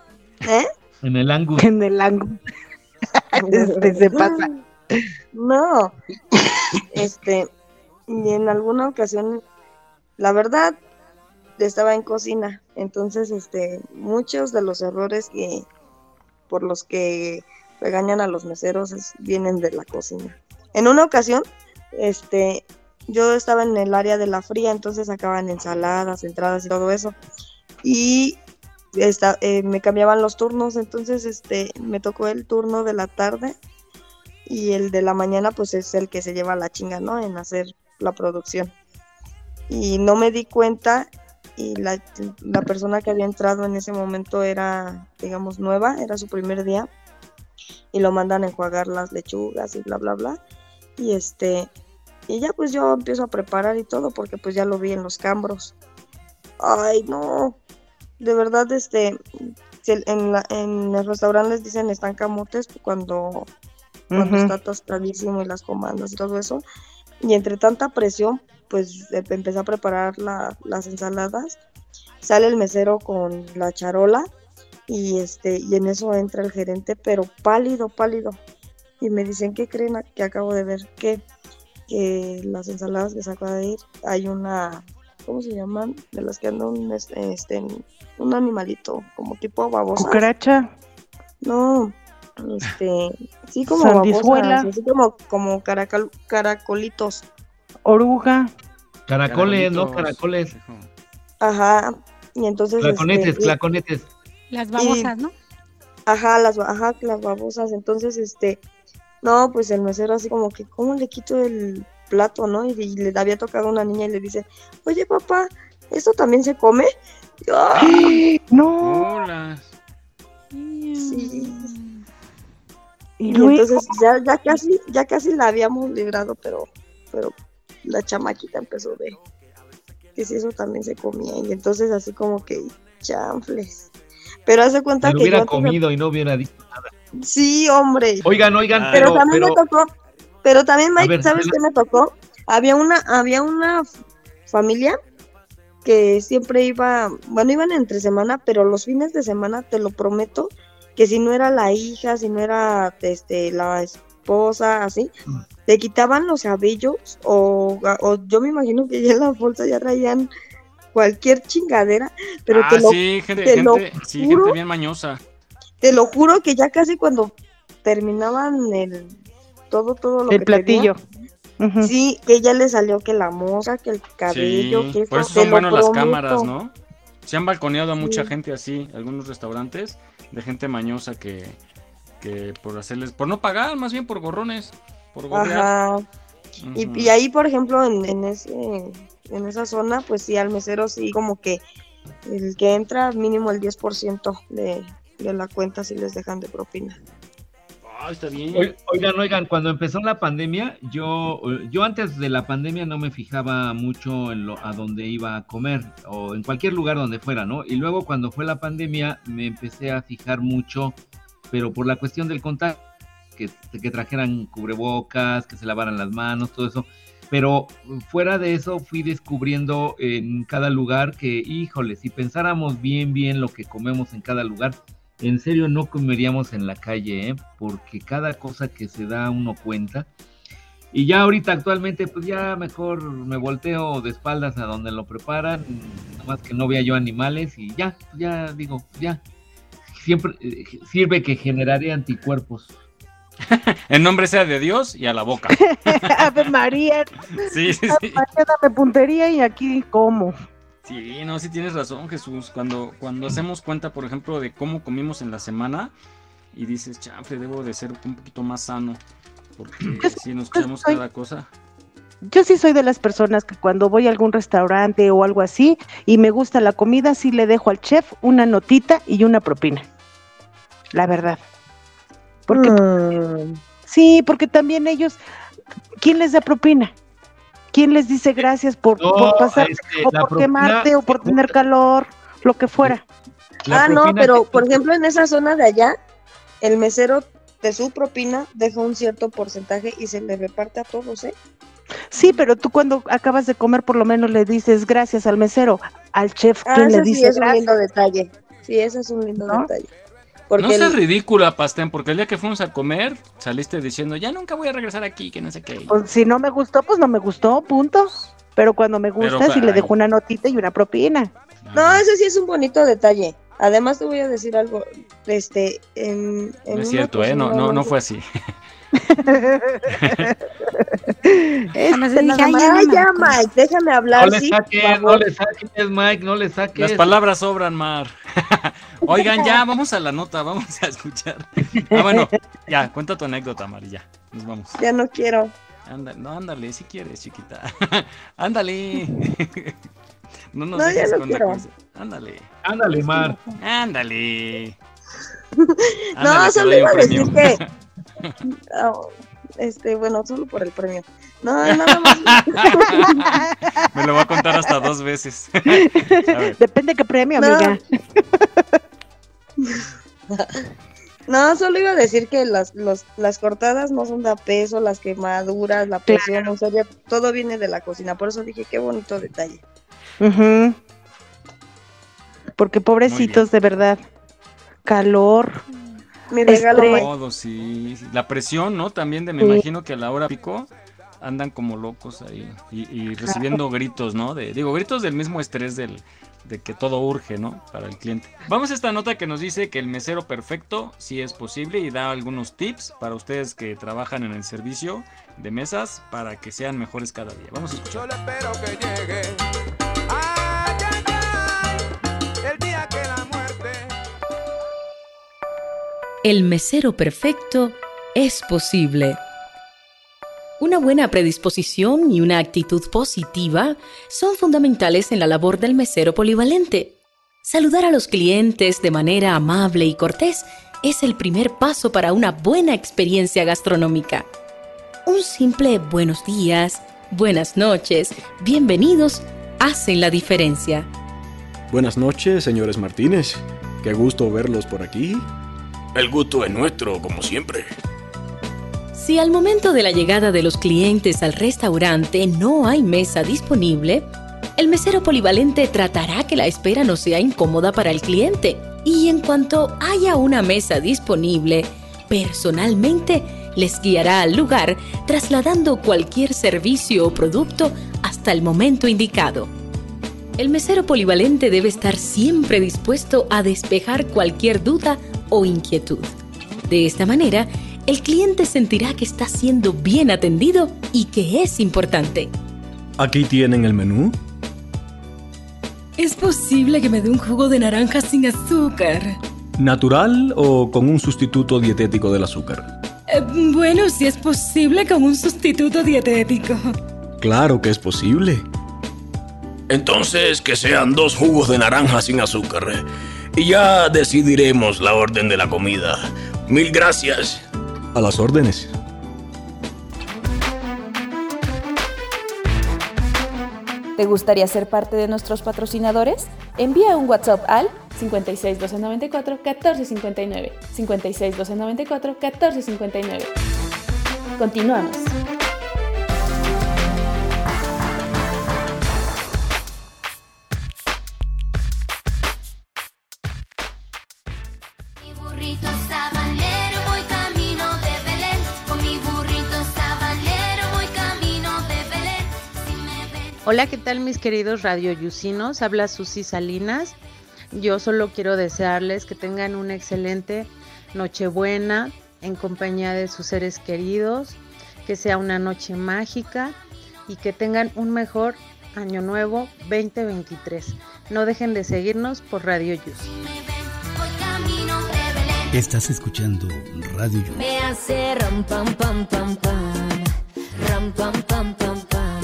¿Eh? En el Angus. En el ángulo. Este, se pasa. No. Este, y en alguna ocasión, la verdad, estaba en cocina. Entonces, este, muchos de los errores que por los que regañan a los meseros es- vienen de la cocina. En una ocasión, este, yo estaba en el área de la fría, entonces sacaban ensaladas, entradas y todo eso. Y esta- eh, me cambiaban los turnos, entonces este, me tocó el turno de la tarde y el de la mañana pues es el que se lleva la chinga, ¿no? En hacer la producción. Y no me di cuenta y la, la persona que había entrado en ese momento era, digamos, nueva, era su primer día y lo mandan a enjuagar las lechugas y bla, bla, bla. Y este, y ya pues yo empiezo a preparar y todo porque pues ya lo vi en los cambros. Ay, no, de verdad, este, en, la- en el restaurante les dicen están camotes cuando, cuando Ujú. está tostadísimo y las comandas y todo eso. Y entre tanta presión, pues em- empecé a preparar la- las ensaladas. Sale el mesero con la charola y este y en eso entra el gerente, pero pálido, pálido. Y me dicen, ¿qué creen que acabo de ver? Que, que las ensaladas que sacó de ir, hay una, ¿cómo se llaman? De las que andan un, este, un animalito, como tipo babosa. Cucaracha, No, este, sí como babosas, así como, como caracol- caracolitos. Oruga. Caracoles, no caracoles. Ajá. Y entonces. Claconetes, este, y- claconetes. Las y- babosas, ¿no? Ajá, las, ajá, las babosas. Entonces, este, no, pues el mesero así como que, ¿cómo le quito el plato, no? Y, y le había tocado a una niña y le dice, oye papá, ¿esto también se come? ¡ah! No. Hola. Sí. Y Y luego, entonces ya, ya casi, ya casi la habíamos librado, pero, pero la chamaquita empezó de que si eso también se comía. Y entonces así como que chanfles. Pero hace cuenta lo que yo hubiera de- comido y no hubiera dicho nada. Sí, hombre. Oigan, oigan, Ah. pero, pero, también pero, me tocó, pero también Mike, ver, ¿sabes qué me tocó? Había una, había una familia que siempre iba, bueno, iban entre semana, pero los fines de semana, te lo prometo, que si no era la hija, si no era este la esposa, así, Mm. Te quitaban los cabellos o, o yo me imagino que ya en la bolsa ya traían cualquier chingadera, pero ah, te lo, sí, gente, te lo gente, sí, juro, gente bien mañosa. te lo juro que ya casi cuando terminaban el todo, todo lo el que platillo. sí, que ya le salió que la mosca, que el cabello, Sí, que por esto, eso son lo buenos las cámaras, ¿no? Se han balconeado a mucha Sí. gente así, algunos restaurantes, de gente mañosa que, que por hacerles, por no pagar, más bien por gorrones, por. Ajá. Y, ahí, por ejemplo, en, en ese, en esa zona, pues sí, al mesero sí, como que el que entra, mínimo el 10% de, de la cuenta si les dejan de propina. Ah, está bien. Oi- Oigan, oigan, cuando empezó la pandemia, yo, yo antes de la pandemia no me fijaba mucho en lo, a dónde iba a comer o en cualquier lugar donde fuera, ¿no? Y luego cuando fue la pandemia me empecé a fijar mucho, pero por la cuestión del contacto, que, trajeran cubrebocas, que se lavaran las manos, todo eso. Pero fuera de eso fui descubriendo en cada lugar que, híjole, si pensáramos bien, bien lo que comemos en cada lugar, en serio no comeríamos en la calle, ¿eh? porque cada cosa que se da uno cuenta. Y ya ahorita actualmente, pues ya mejor me volteo de espaldas a donde lo preparan, más que no vea yo animales y ya, ya digo, ya. Siempre eh, sirve que generaré anticuerpos. En nombre sea de Dios y a la boca. Ave María, Sí, sí, sí. María, dame puntería y aquí como. Sí, no, sí tienes razón, Jesús. Cuando, cuando hacemos cuenta, por ejemplo, de cómo comimos en la semana y dices, chanfle, debo de ser un poquito más sano. Porque si nos soy- cada cosa. Yo sí soy de las personas que cuando voy a algún restaurante o algo así y me gusta la comida, sí le dejo al chef una notita y una propina. La verdad. Porque sí, porque también ellos, ¿quién les da propina? ¿Quién les dice gracias por, No, por pasar este, o por propina- quemarte o por tener calor, lo que fuera? ah, no, pero por ejemplo en esa zona de allá, el mesero de su propina deja un cierto porcentaje y se le reparte a todos, ¿eh? Sí, pero tú cuando acabas de comer por lo menos le dices gracias al mesero, al chef, Ah, ¿quién le ese sí dice es un lindo detalle. Sí, ese es un lindo detalle. No seas el- ridícula, Pastén, porque el día que fuimos a comer, saliste diciendo, ya nunca voy a regresar aquí, que no sé qué. Pues, si no me gustó, pues no me gustó, punto. Pero cuando me Pero, gusta, sí le dejo una notita y una propina. No, ese sí es un bonito detalle. Además te voy a decir algo, este, en, en No es cierto, ¿eh? No, no, no fue así. Este, dije, nada "Ay, más- ya no Ay, me ya, acuerdo". Mike, déjame No hablar, le sí, saques, no le saques, Mike, no le saques. Las palabras sobran, Mar. Oigan, ya, vamos a la nota, vamos a escuchar. Ah, bueno, ya, cuenta tu anécdota, Mar, y ya, nos vamos. Ya no quiero. Ándale, no, ándale, si quieres, chiquita. ándale. no nos No, ya dejes no con la quiero. cosa. Ándale. Ándale, Mar. Ándale. No, Ándale, solo iba a decir que. Oh, este, bueno, solo por el premio. No, nada más. Me lo voy a contar hasta dos veces. Depende qué premio, No. amiga. No, solo iba a decir que las, los, las cortadas no son de a peso, las quemaduras, la presión, o sea, ya todo viene de la cocina. Por eso dije, qué bonito detalle. Ujú. Porque pobrecitos, de verdad. Calor. Mi regalo. Todo, sí. sí. La presión, ¿no? También de, me Sí. imagino que a la hora pico andan como locos ahí y, y recibiendo gritos, ¿no? De, digo, gritos del mismo estrés del, de que todo urge, ¿no? Para el cliente. Vamos a esta nota que nos dice que el mesero perfecto sí es posible y da algunos tips para ustedes que trabajan en el servicio de mesas para que sean mejores cada día. Vamos a escuchar. espero que llegue. El mesero perfecto es posible. Una buena predisposición y una actitud positiva son fundamentales en la labor del mesero polivalente. Saludar a los clientes de manera amable y cortés es el primer paso para una buena experiencia gastronómica. Un simple buenos días, buenas noches, bienvenidos hacen la diferencia. Buenas noches, señores Martínez. Qué gusto verlos por aquí. El gusto es nuestro, como siempre. Si al momento de la llegada de los clientes al restaurante no hay mesa disponible, el mesero polivalente tratará que la espera no sea incómoda para el cliente y en cuanto haya una mesa disponible, personalmente les guiará al lugar trasladando cualquier servicio o producto hasta el momento indicado. El mesero polivalente debe estar siempre dispuesto a despejar cualquier duda o inquietud. De esta manera, el cliente sentirá que está siendo bien atendido y que es importante. Aquí tienen el menú. ¿Es posible que me dé un jugo de naranja sin azúcar? ¿Natural o con un sustituto dietético del azúcar? Eh, bueno, si es posible con un sustituto dietético. Claro que es posible. Entonces, que sean dos jugos de naranja sin azúcar. Y ya decidiremos la orden de la comida. Mil gracias. A las órdenes. ¿Te gustaría ser parte de nuestros patrocinadores? Envía un WhatsApp al 56 294 1459. 56 294 1459. Continuamos. Hola, ¿qué tal mis queridos radioyusinos? Habla Susi Salinas. Yo solo quiero desearles que tengan una excelente Nochebuena en compañía de sus seres queridos, que sea una noche mágica y que tengan un mejor año nuevo 2023. No dejen de seguirnos por Radio Yus. Estás escuchando Radio Yu. Me hace ram pam pam pam pam. Ram pam pam pam pam.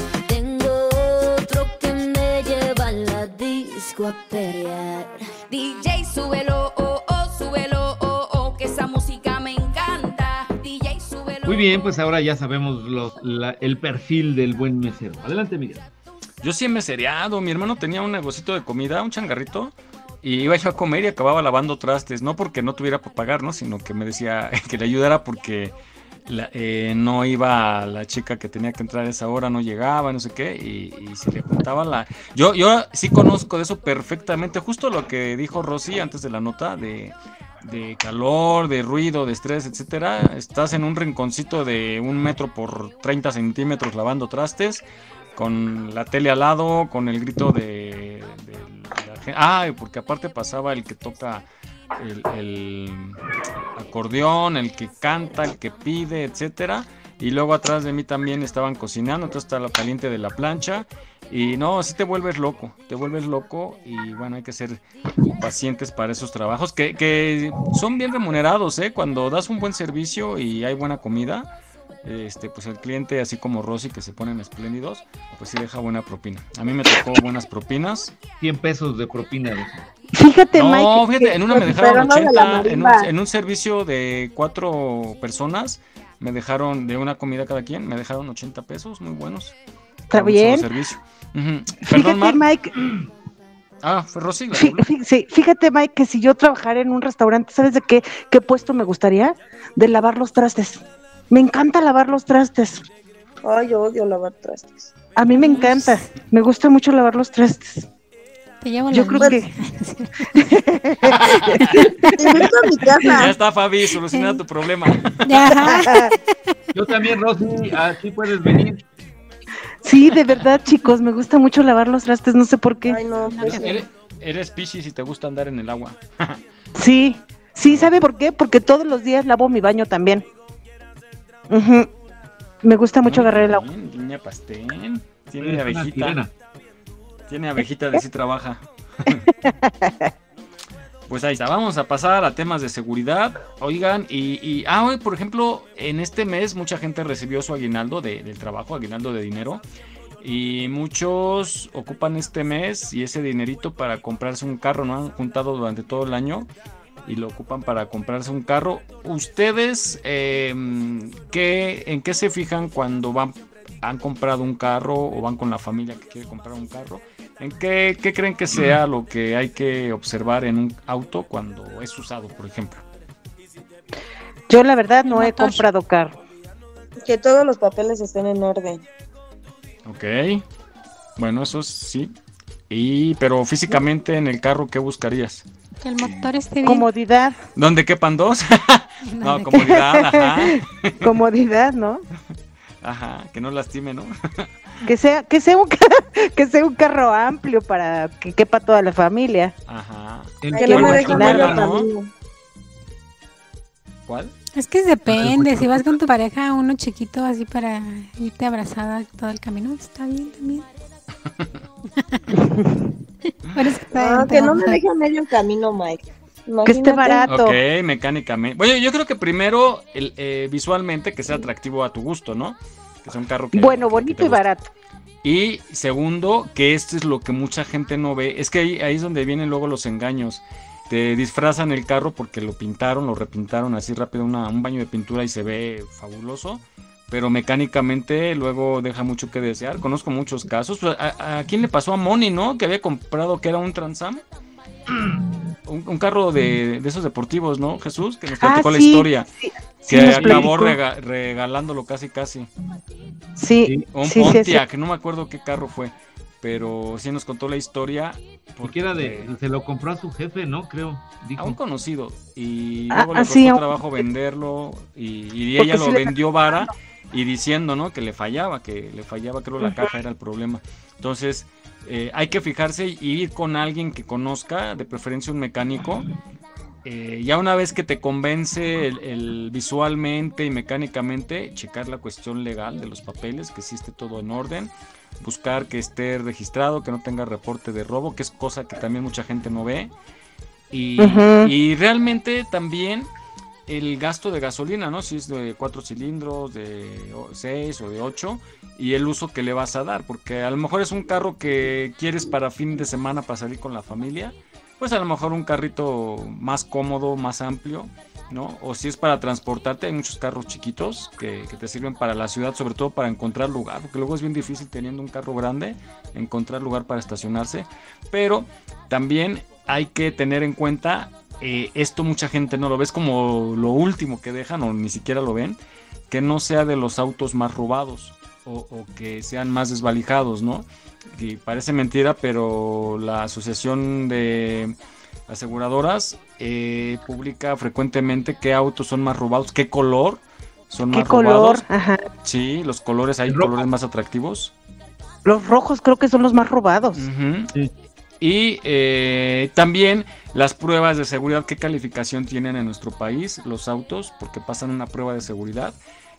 Disco a. DJ, súbelo, oh, oh, súbelo, oh, oh, que esa música me encanta. DJ, súbelo. Muy bien, pues ahora ya sabemos los- la- el perfil del buen mesero. Adelante, Miguel. Yo sí he mesereado. Mi hermano tenía un negocito de comida, un changarrito. Y iba yo a comer y acababa lavando trastes. No porque no tuviera para pagar, ¿no? Sino que me decía que le ayudara porque la- eh, no iba la chica que tenía que entrar a esa hora, no llegaba, no sé qué. Y, y se le juntaba la. Yo, yo sí conozco de eso perfectamente. Justo lo que dijo Rosy antes de la nota de de calor, de ruido, de estrés, etcétera, estás en un rinconcito de un metro por 30 centímetros lavando trastes, con la tele al lado, con el grito de, de la gente. Ah, porque aparte pasaba el que toca el, acordeón, el que canta, el que pide, etcétera. Y luego atrás de mí también estaban cocinando, entonces está lo caliente de la plancha. Y no, sí te vuelves loco, te vuelves loco y bueno, hay que ser pacientes para esos trabajos que, que son bien remunerados, ¿eh? Cuando das un buen servicio y hay buena comida, este, pues el cliente, así como Rosy, que se ponen espléndidos, pues sí deja buena propina. A mí me tocó buenas propinas. 100 pesos de propina. Fíjate, No, Mike. fíjate, que- en una me dejaron pero no de la 80, en un, marimba. en un servicio de cuatro personas, me dejaron, de una comida cada quien, me dejaron 80 pesos, muy buenos. Está bien. servicio. Fíjate, Perdón. Mike. Ah, fue Rosy. sí, fíjate, Mike, que si yo trabajara en un restaurante, ¿sabes de qué, qué puesto me gustaría? De lavar los trastes. Me encanta lavar los trastes. Ay, yo odio lavar trastes. A mí me encanta. Me gusta mucho lavar los trastes. Te llevo Yo creo que. Te invito a mi Ya casa. está, Fabi, soluciona tu problema. Yo también, Rosy, aquí puedes venir. Sí, de verdad, chicos, me gusta mucho lavar los trastes, no sé por qué. Ay, no, pues Eres, eres piscis y te gusta andar en el agua. Sí, sí, ¿sabe por qué? Porque todos los días lavo mi baño también. Me gusta mucho agarrar el agua. Niña pastel. Tiene abejita. Tiene abejita de sí trabaja. Pues ahí está, vamos a pasar a temas de seguridad. Oigan, y, y ah, hoy, por ejemplo, en este mes mucha gente recibió su aguinaldo de- del trabajo, aguinaldo de dinero. Y muchos ocupan este mes y ese dinerito para comprarse un carro, ¿no? Han juntado durante todo el año y lo ocupan para comprarse un carro. ¿Ustedes eh, qué, en qué se fijan cuando van, han comprado un carro o van con la familia que quiere comprar un carro? ¿En qué, qué creen que sea lo que hay que observar en un auto cuando es usado, por ejemplo? Yo la verdad no he comprado carro. que todos los papeles estén en orden. Ok. Bueno, eso sí. Y, pero físicamente en el carro, ¿qué buscarías? Que el motor esté bien. Comodidad, ¿Dónde quepan dos? no, ¿Dónde comodidad, ajá. comodidad, ¿no? Ajá, que no lastime, ¿no? Que sea, que sea un que sea un carro amplio para que quepa toda la familia. Ajá. El Que no me dejen ¿no? ¿Cuál? Es que depende, si vas con tu pareja, uno chiquito así para irte abrazada todo el camino, está bien también. Pero es que está Ah, que no me entre- dejen medio camino, Mike. Que esté barato. Ok, mecánicamente. Bueno, yo creo que primero, el, eh, visualmente, que sea atractivo a tu gusto, ¿no? Que sea un carro que... Bueno, bonito y barato. Y segundo, que esto es lo que mucha gente no ve, es que ahí, ahí es donde vienen luego los engaños. te disfrazan el carro porque lo pintaron, lo repintaron así rápido, una- un baño de pintura y se ve fabuloso. Pero mecánicamente luego deja mucho que desear. Conozco muchos casos. Pues, ¿A, a quién le pasó a Moni, no? Que había comprado que era un Transam. Un, un carro de, de esos deportivos, ¿no, Jesús? Que nos Ah, platicó la sí, historia. sí, sí que acabó rega- regalándolo casi, casi. Sí, Un sí, sí, sí. Pontiac, no me acuerdo qué carro fue. Pero sí nos contó la historia. Porque era de, se lo compró a su jefe, ¿no? Creo. Dijo. A un conocido. Y Ah, luego le ah, costó sí, a un- trabajo venderlo. Y, y ella lo le- vendió vara. Y diciendo, ¿no? Que le fallaba, que le fallaba, creo la caja era el problema. Entonces, eh, hay que fijarse y ir con alguien que conozca, de preferencia un mecánico. Eh, ya una vez que te convence el, el visualmente y mecánicamente, checar la cuestión legal de los papeles, que sí esté todo en orden, buscar que esté registrado, que no tenga reporte de robo, que es cosa que también mucha gente no ve. Y, realmente también el gasto de gasolina, ¿no? Si es de cuatro cilindros, de seis o de ocho, y el uso que le vas a dar, porque a lo mejor es un carro que quieres para fin de semana para salir con la familia, pues a lo mejor un carrito más cómodo, más amplio, ¿no? O si es para transportarte, hay muchos carros chiquitos que, te sirven para la ciudad, sobre todo para encontrar lugar, porque luego es bien difícil teniendo un carro grande encontrar lugar para estacionarse, pero también hay que tener en cuenta, eh, esto mucha gente no lo ve, es como lo último que dejan o ni siquiera lo ven, que no sea de los autos más robados o, o que sean más desvalijados, ¿no? Y parece mentira, pero la Asociación de Aseguradoras eh, publica frecuentemente qué autos son más robados, qué color son ¿Qué más color? robados. Ajá. Sí, los colores, hay colores más atractivos. Los rojos creo que son los más robados. Y eh, también las pruebas de seguridad, qué calificación tienen en nuestro país los autos, porque pasan una prueba de seguridad.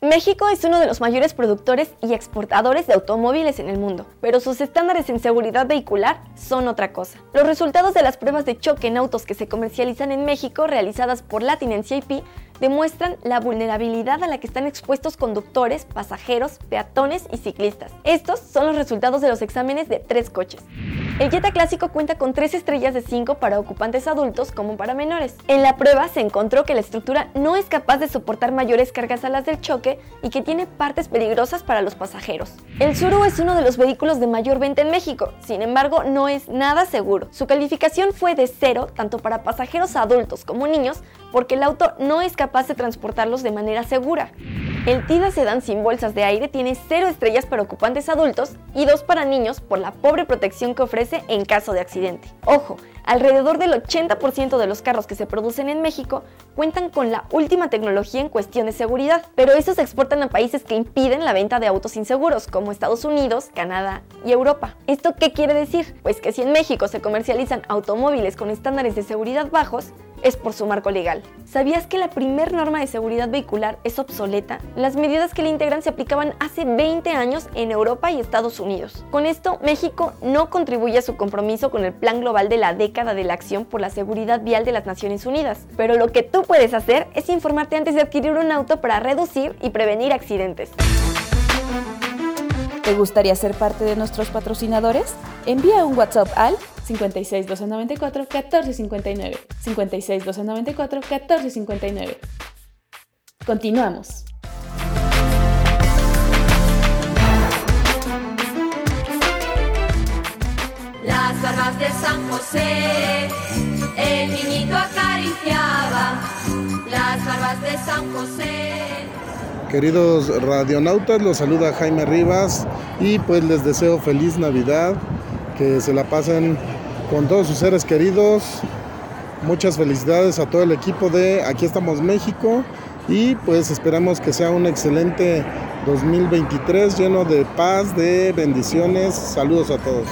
México es uno de los mayores productores y exportadores de automóviles en el mundo, pero sus estándares en seguridad vehicular son otra cosa. Los resultados de las pruebas de choque en autos que se comercializan en México, realizadas por Latin NCIP, demuestran la vulnerabilidad a la que están expuestos conductores, pasajeros, peatones y ciclistas. Estos son los resultados de los exámenes de tres coches. El Jetta clásico cuenta con tres estrellas de 5 para ocupantes adultos como para menores. En la prueba se encontró que la estructura no es capaz de soportar mayores cargas a las del choque y que tiene partes peligrosas para los pasajeros. El Suru es uno de los vehículos de mayor venta en México, sin embargo no es nada seguro. Su calificación fue de cero tanto para pasajeros adultos como niños porque el auto no es capaz de transportarlos de manera segura. El Tida Sedan sin bolsas de aire tiene cero estrellas para ocupantes adultos y dos para niños por la pobre protección que ofrece en caso de accidente. Ojo, alrededor del 80% de los carros que se producen en México cuentan con la última tecnología en cuestión de seguridad, pero estos se exportan a países que impiden la venta de autos inseguros, como Estados Unidos, Canadá y Europa. ¿Esto qué quiere decir? Pues que si en México se comercializan automóviles con estándares de seguridad bajos, es por su marco legal. ¿Sabías que la primer norma de seguridad vehicular es obsoleta? Las medidas que la integran se aplicaban hace 20 años en Europa y Estados Unidos. Con esto, México no contribuye a su compromiso con el Plan Global de la década de la acción por la seguridad vial de las Naciones Unidas. Pero lo que tú puedes hacer es informarte antes de adquirir un auto para reducir y prevenir accidentes. ¿Te gustaría ser parte de nuestros patrocinadores? Envía un WhatsApp al 56 294 1459. 56 294 1459. Continuamos. Las barbas de San José, el niñito acariciaba. Las barbas de San José. Queridos radionautas, los saluda Jaime Rivas y pues les deseo feliz Navidad, que se la pasen con todos sus seres queridos. Muchas felicidades a todo el equipo de Aquí estamos México y pues esperamos que sea un excelente 2023 lleno de paz, de bendiciones. Saludos a todos.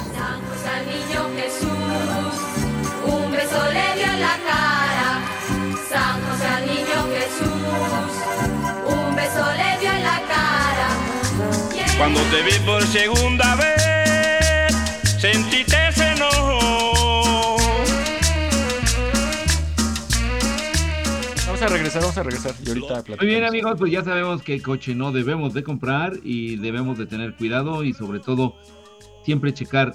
Cuando te vi por segunda vez, sentí ese enojo. Vamos a regresar, vamos a regresar. Muy bien amigos, pues ya sabemos qué coche no debemos de comprar y debemos de tener cuidado y sobre todo siempre checar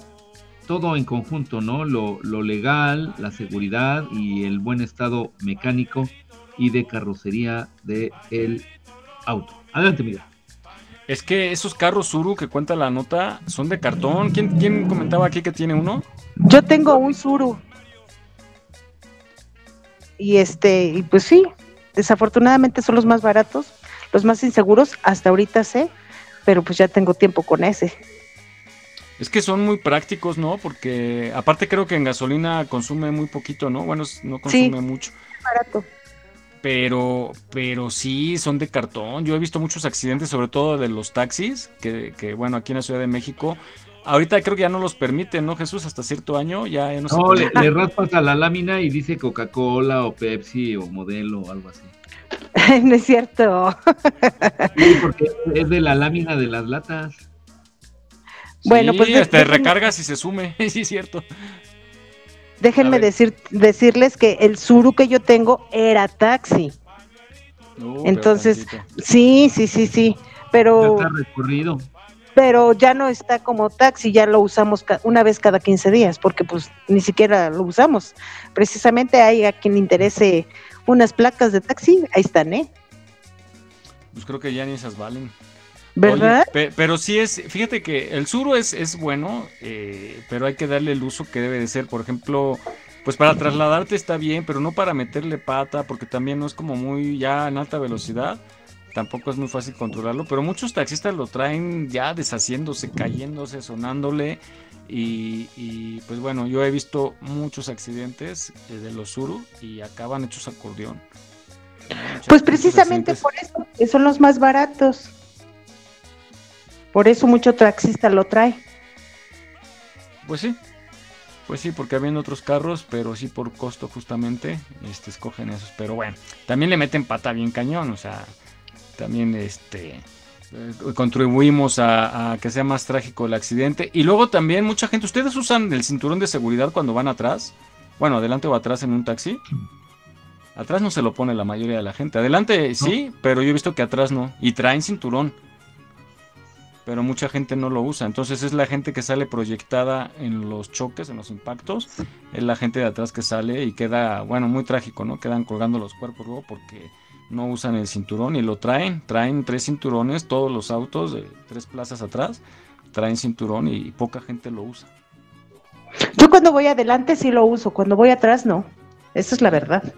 todo en conjunto, ¿no? Lo, legal, la seguridad y el buen estado mecánico y de carrocería del el auto. Adelante, mira. Es que esos carros Zuru que cuenta la nota son de cartón. ¿Quién, quién comentaba aquí que tiene uno? Yo tengo un Suru. Y este, y pues sí, desafortunadamente son los más baratos, los más inseguros, hasta ahorita sé, pero pues ya tengo tiempo con ese. Es que son muy prácticos, ¿no? Porque aparte creo que en gasolina consume muy poquito, ¿no? Bueno, no Sí. consume mucho. Barato. Pero, pero sí, son de cartón. Yo he visto muchos accidentes, sobre todo de los taxis, que, que, bueno, aquí en la Ciudad de México. Ahorita creo que ya no los permiten, ¿no, Jesús? Hasta cierto año ya, ya no, se No, le, permite. le raspas a la lámina y dice Coca-Cola o Pepsi o modelo o algo así. no es cierto. Sí, porque es de la lámina de las latas. Bueno, Sí, pues te recargas y se sume, sí, es cierto. Déjenme decir, decirles que el Suru que yo tengo era taxi. Pero Entonces, sí, sí, sí, sí, pero, Ya está recorrido. pero ya no está como taxi, ya lo usamos una vez cada 15 días, porque pues ni siquiera lo usamos. Precisamente hay a quien le interese unas placas de taxi, ahí están, ¿eh? Pues creo que ya ni esas valen. ¿Verdad? Oye, pe- pero sí es, fíjate que el suro es, es bueno, eh, pero hay que darle el uso que debe de ser. Por ejemplo, pues para trasladarte está bien, pero no para meterle pata, porque también no es como muy ya en alta velocidad. Tampoco es muy fácil controlarlo, pero muchos taxistas lo traen ya deshaciéndose, cayéndose, sonándole. Y, y, pues bueno, yo he visto muchos accidentes eh, de los suru y acaban hechos acordeón. Muchos- Pues precisamente accidentes. por eso, que son los más baratos. Por eso mucho taxista lo trae. Pues sí, pues sí, porque habían otros carros, pero sí por costo justamente, este, escogen esos. Pero bueno, también le meten pata bien cañón, o sea, también este eh, contribuimos a, a que sea más trágico el accidente. Y luego también mucha gente, ¿ustedes usan el cinturón de seguridad cuando van atrás? Bueno, adelante o atrás en un taxi. Atrás no se lo pone la mayoría de la gente. Adelante sí, pero yo he visto que atrás no. Y traen cinturón pero mucha gente no lo usa. Entonces es la gente que sale proyectada en los choques, en los impactos, es la gente de atrás que sale y queda, bueno, muy trágico, ¿no? Quedan colgando los cuerpos luego porque no usan el cinturón y lo traen, traen tres cinturones, todos los autos de tres plazas atrás, traen cinturón y poca gente lo usa. Yo cuando voy adelante sí lo uso, cuando voy atrás no. Esa es la verdad.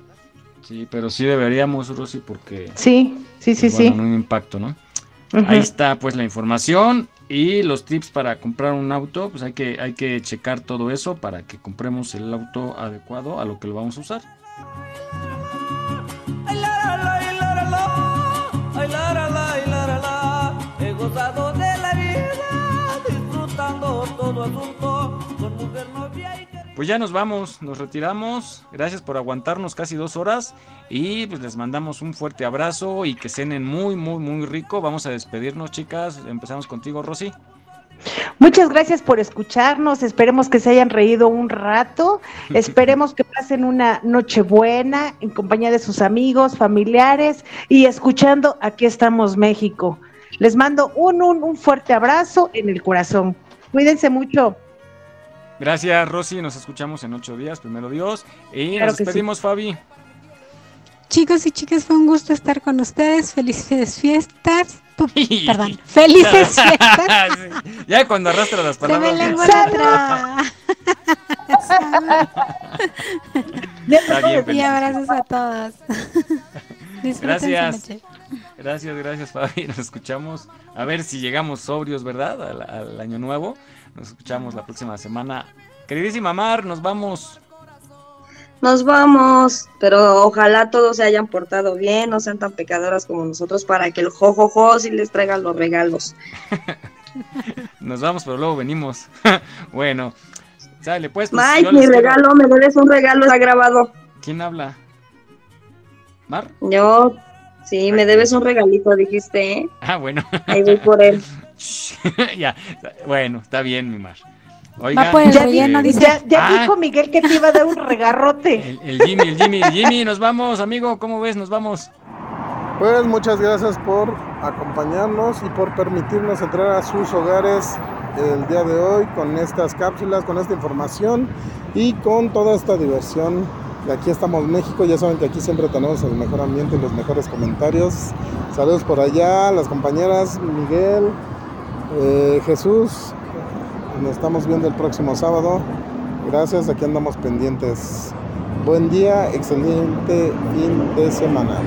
Sí, pero sí deberíamos, Rosy, porque... Sí, sí, sí, pues, bueno, sí. un impacto, ¿no? Ahí está pues la información y los tips para comprar un auto, pues hay que, hay que checar todo eso para que compremos el auto adecuado a lo que lo vamos a usar. He gozado de la vida, disfrutando todo asunto Pues ya nos vamos, nos retiramos. Gracias por aguantarnos casi dos horas y pues les mandamos un fuerte abrazo y que cenen muy, muy, muy rico. Vamos a despedirnos, chicas. Empezamos contigo, Rosy. Muchas gracias por escucharnos. Esperemos que se hayan reído un rato. Esperemos que pasen una noche buena en compañía de sus amigos, familiares y escuchando Aquí estamos México. Les mando un, un, un fuerte abrazo en el corazón. Cuídense mucho. Gracias, Rosy. Nos escuchamos en ocho días, primero Dios. Y Claro nos sí. despedimos, Fabi. Chicos y chicas, fue un gusto estar con ustedes. Felices fiestas. Perdón, felices fiestas. Sí, Ya cuando arrastra las Se me palabras. la Está bien, Y abrazos a todos. Gracias. Gracias, gracias, Fabi. Nos escuchamos. A ver si llegamos sobrios, ¿verdad? Al, al año nuevo. Nos escuchamos la próxima semana. Queridísima Mar, nos vamos. Nos vamos, pero ojalá todos se hayan portado bien, no sean tan pecadoras como nosotros para que el jojojo sí les traiga los regalos. Nos vamos, pero luego venimos. bueno, sale pues. pues, Mike, yo mi quiero- regalo, me debes un regalo, está grabado. ¿Quién habla? ¿Mar? Yo, sí, me debes un regalito, dijiste, ¿eh? Ah, bueno. Ahí voy por él. ya, bueno, está bien, mi Mar. Oigan. por el Ya, relleno, di- dice. ya, ya Ah. dijo Miguel que te iba a dar un regarrote. El Jimmy, el Jimmy, el Jimmy, nos vamos, amigo, ¿cómo ves? Nos vamos. Pues muchas gracias por acompañarnos y por permitirnos entrar a sus hogares el día de hoy con estas cápsulas, con esta información y con toda esta diversión. De aquí estamos México, ya saben que aquí siempre tenemos el mejor ambiente y los mejores comentarios. Saludos por allá, las compañeras Miguel, eh, Jesús. Nos estamos viendo el próximo sábado. Gracias, aquí andamos pendientes. Buen día, excelente fin de semana.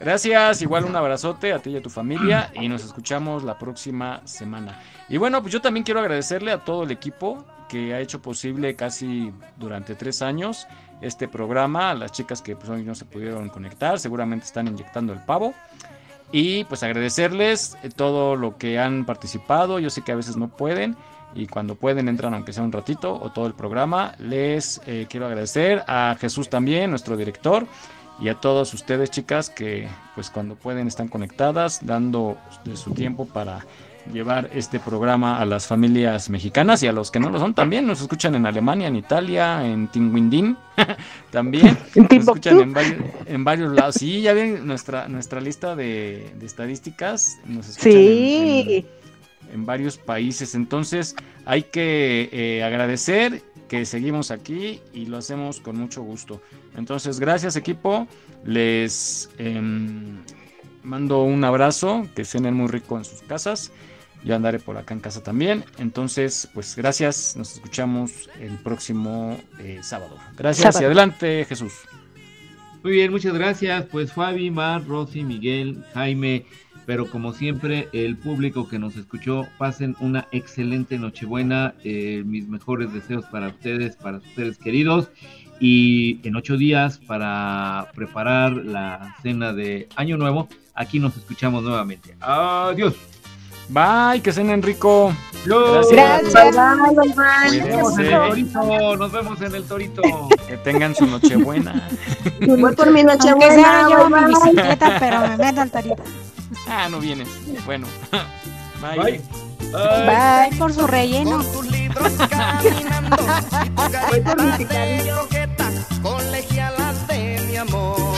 Gracias, igual un abrazote a ti y a tu familia y nos escuchamos la próxima semana. Y bueno, pues yo también quiero agradecerle a todo el equipo que ha hecho posible casi durante tres años este programa, las chicas que pues, hoy no se pudieron conectar, seguramente están inyectando el pavo. Y pues agradecerles eh, todo lo que han participado, yo sé que a veces no pueden y cuando pueden entran aunque sea un ratito o todo el programa. Les eh, quiero agradecer a Jesús también, nuestro director, y a todos ustedes chicas que pues cuando pueden están conectadas dando de su tiempo para llevar este programa a las familias mexicanas y a los que no lo son también nos escuchan en Alemania, en Italia, en Tinguindín también nos escuchan en varios, en varios lados. Sí, ya ven nuestra nuestra lista de, de estadísticas nos escuchan en- Sí. en, en varios países. Entonces hay que eh, agradecer que seguimos aquí y lo hacemos con mucho gusto. Entonces, gracias equipo. Les em, mando un abrazo, que cenen muy rico en sus casas. Yo andaré por acá en casa también. Entonces, pues gracias. Nos escuchamos el próximo eh, sábado. Gracias y Sábado. adelante, Jesús. Muy bien, muchas gracias. Pues Fabi, Mar, Rosy, Miguel, Jaime, pero como siempre, el público que nos escuchó, pasen una excelente Nochebuena. eh, mis mejores deseos para ustedes, para sus seres queridos. Y en ocho días, para preparar la cena de Año Nuevo, aquí nos escuchamos nuevamente. Adiós. Bye, que cenen rico. Gracias. Bye, bye, bye. Nos vemos en el torito. Nos vemos en el torito. Que tengan su Nochebuena. Voy por mi nochebuena. sea yo bye, mi bye. bicicleta, pero me meto al torito. Ah, no vienes. Bueno. Bye. Bye. Bye por su relleno. colegialas de mi amor.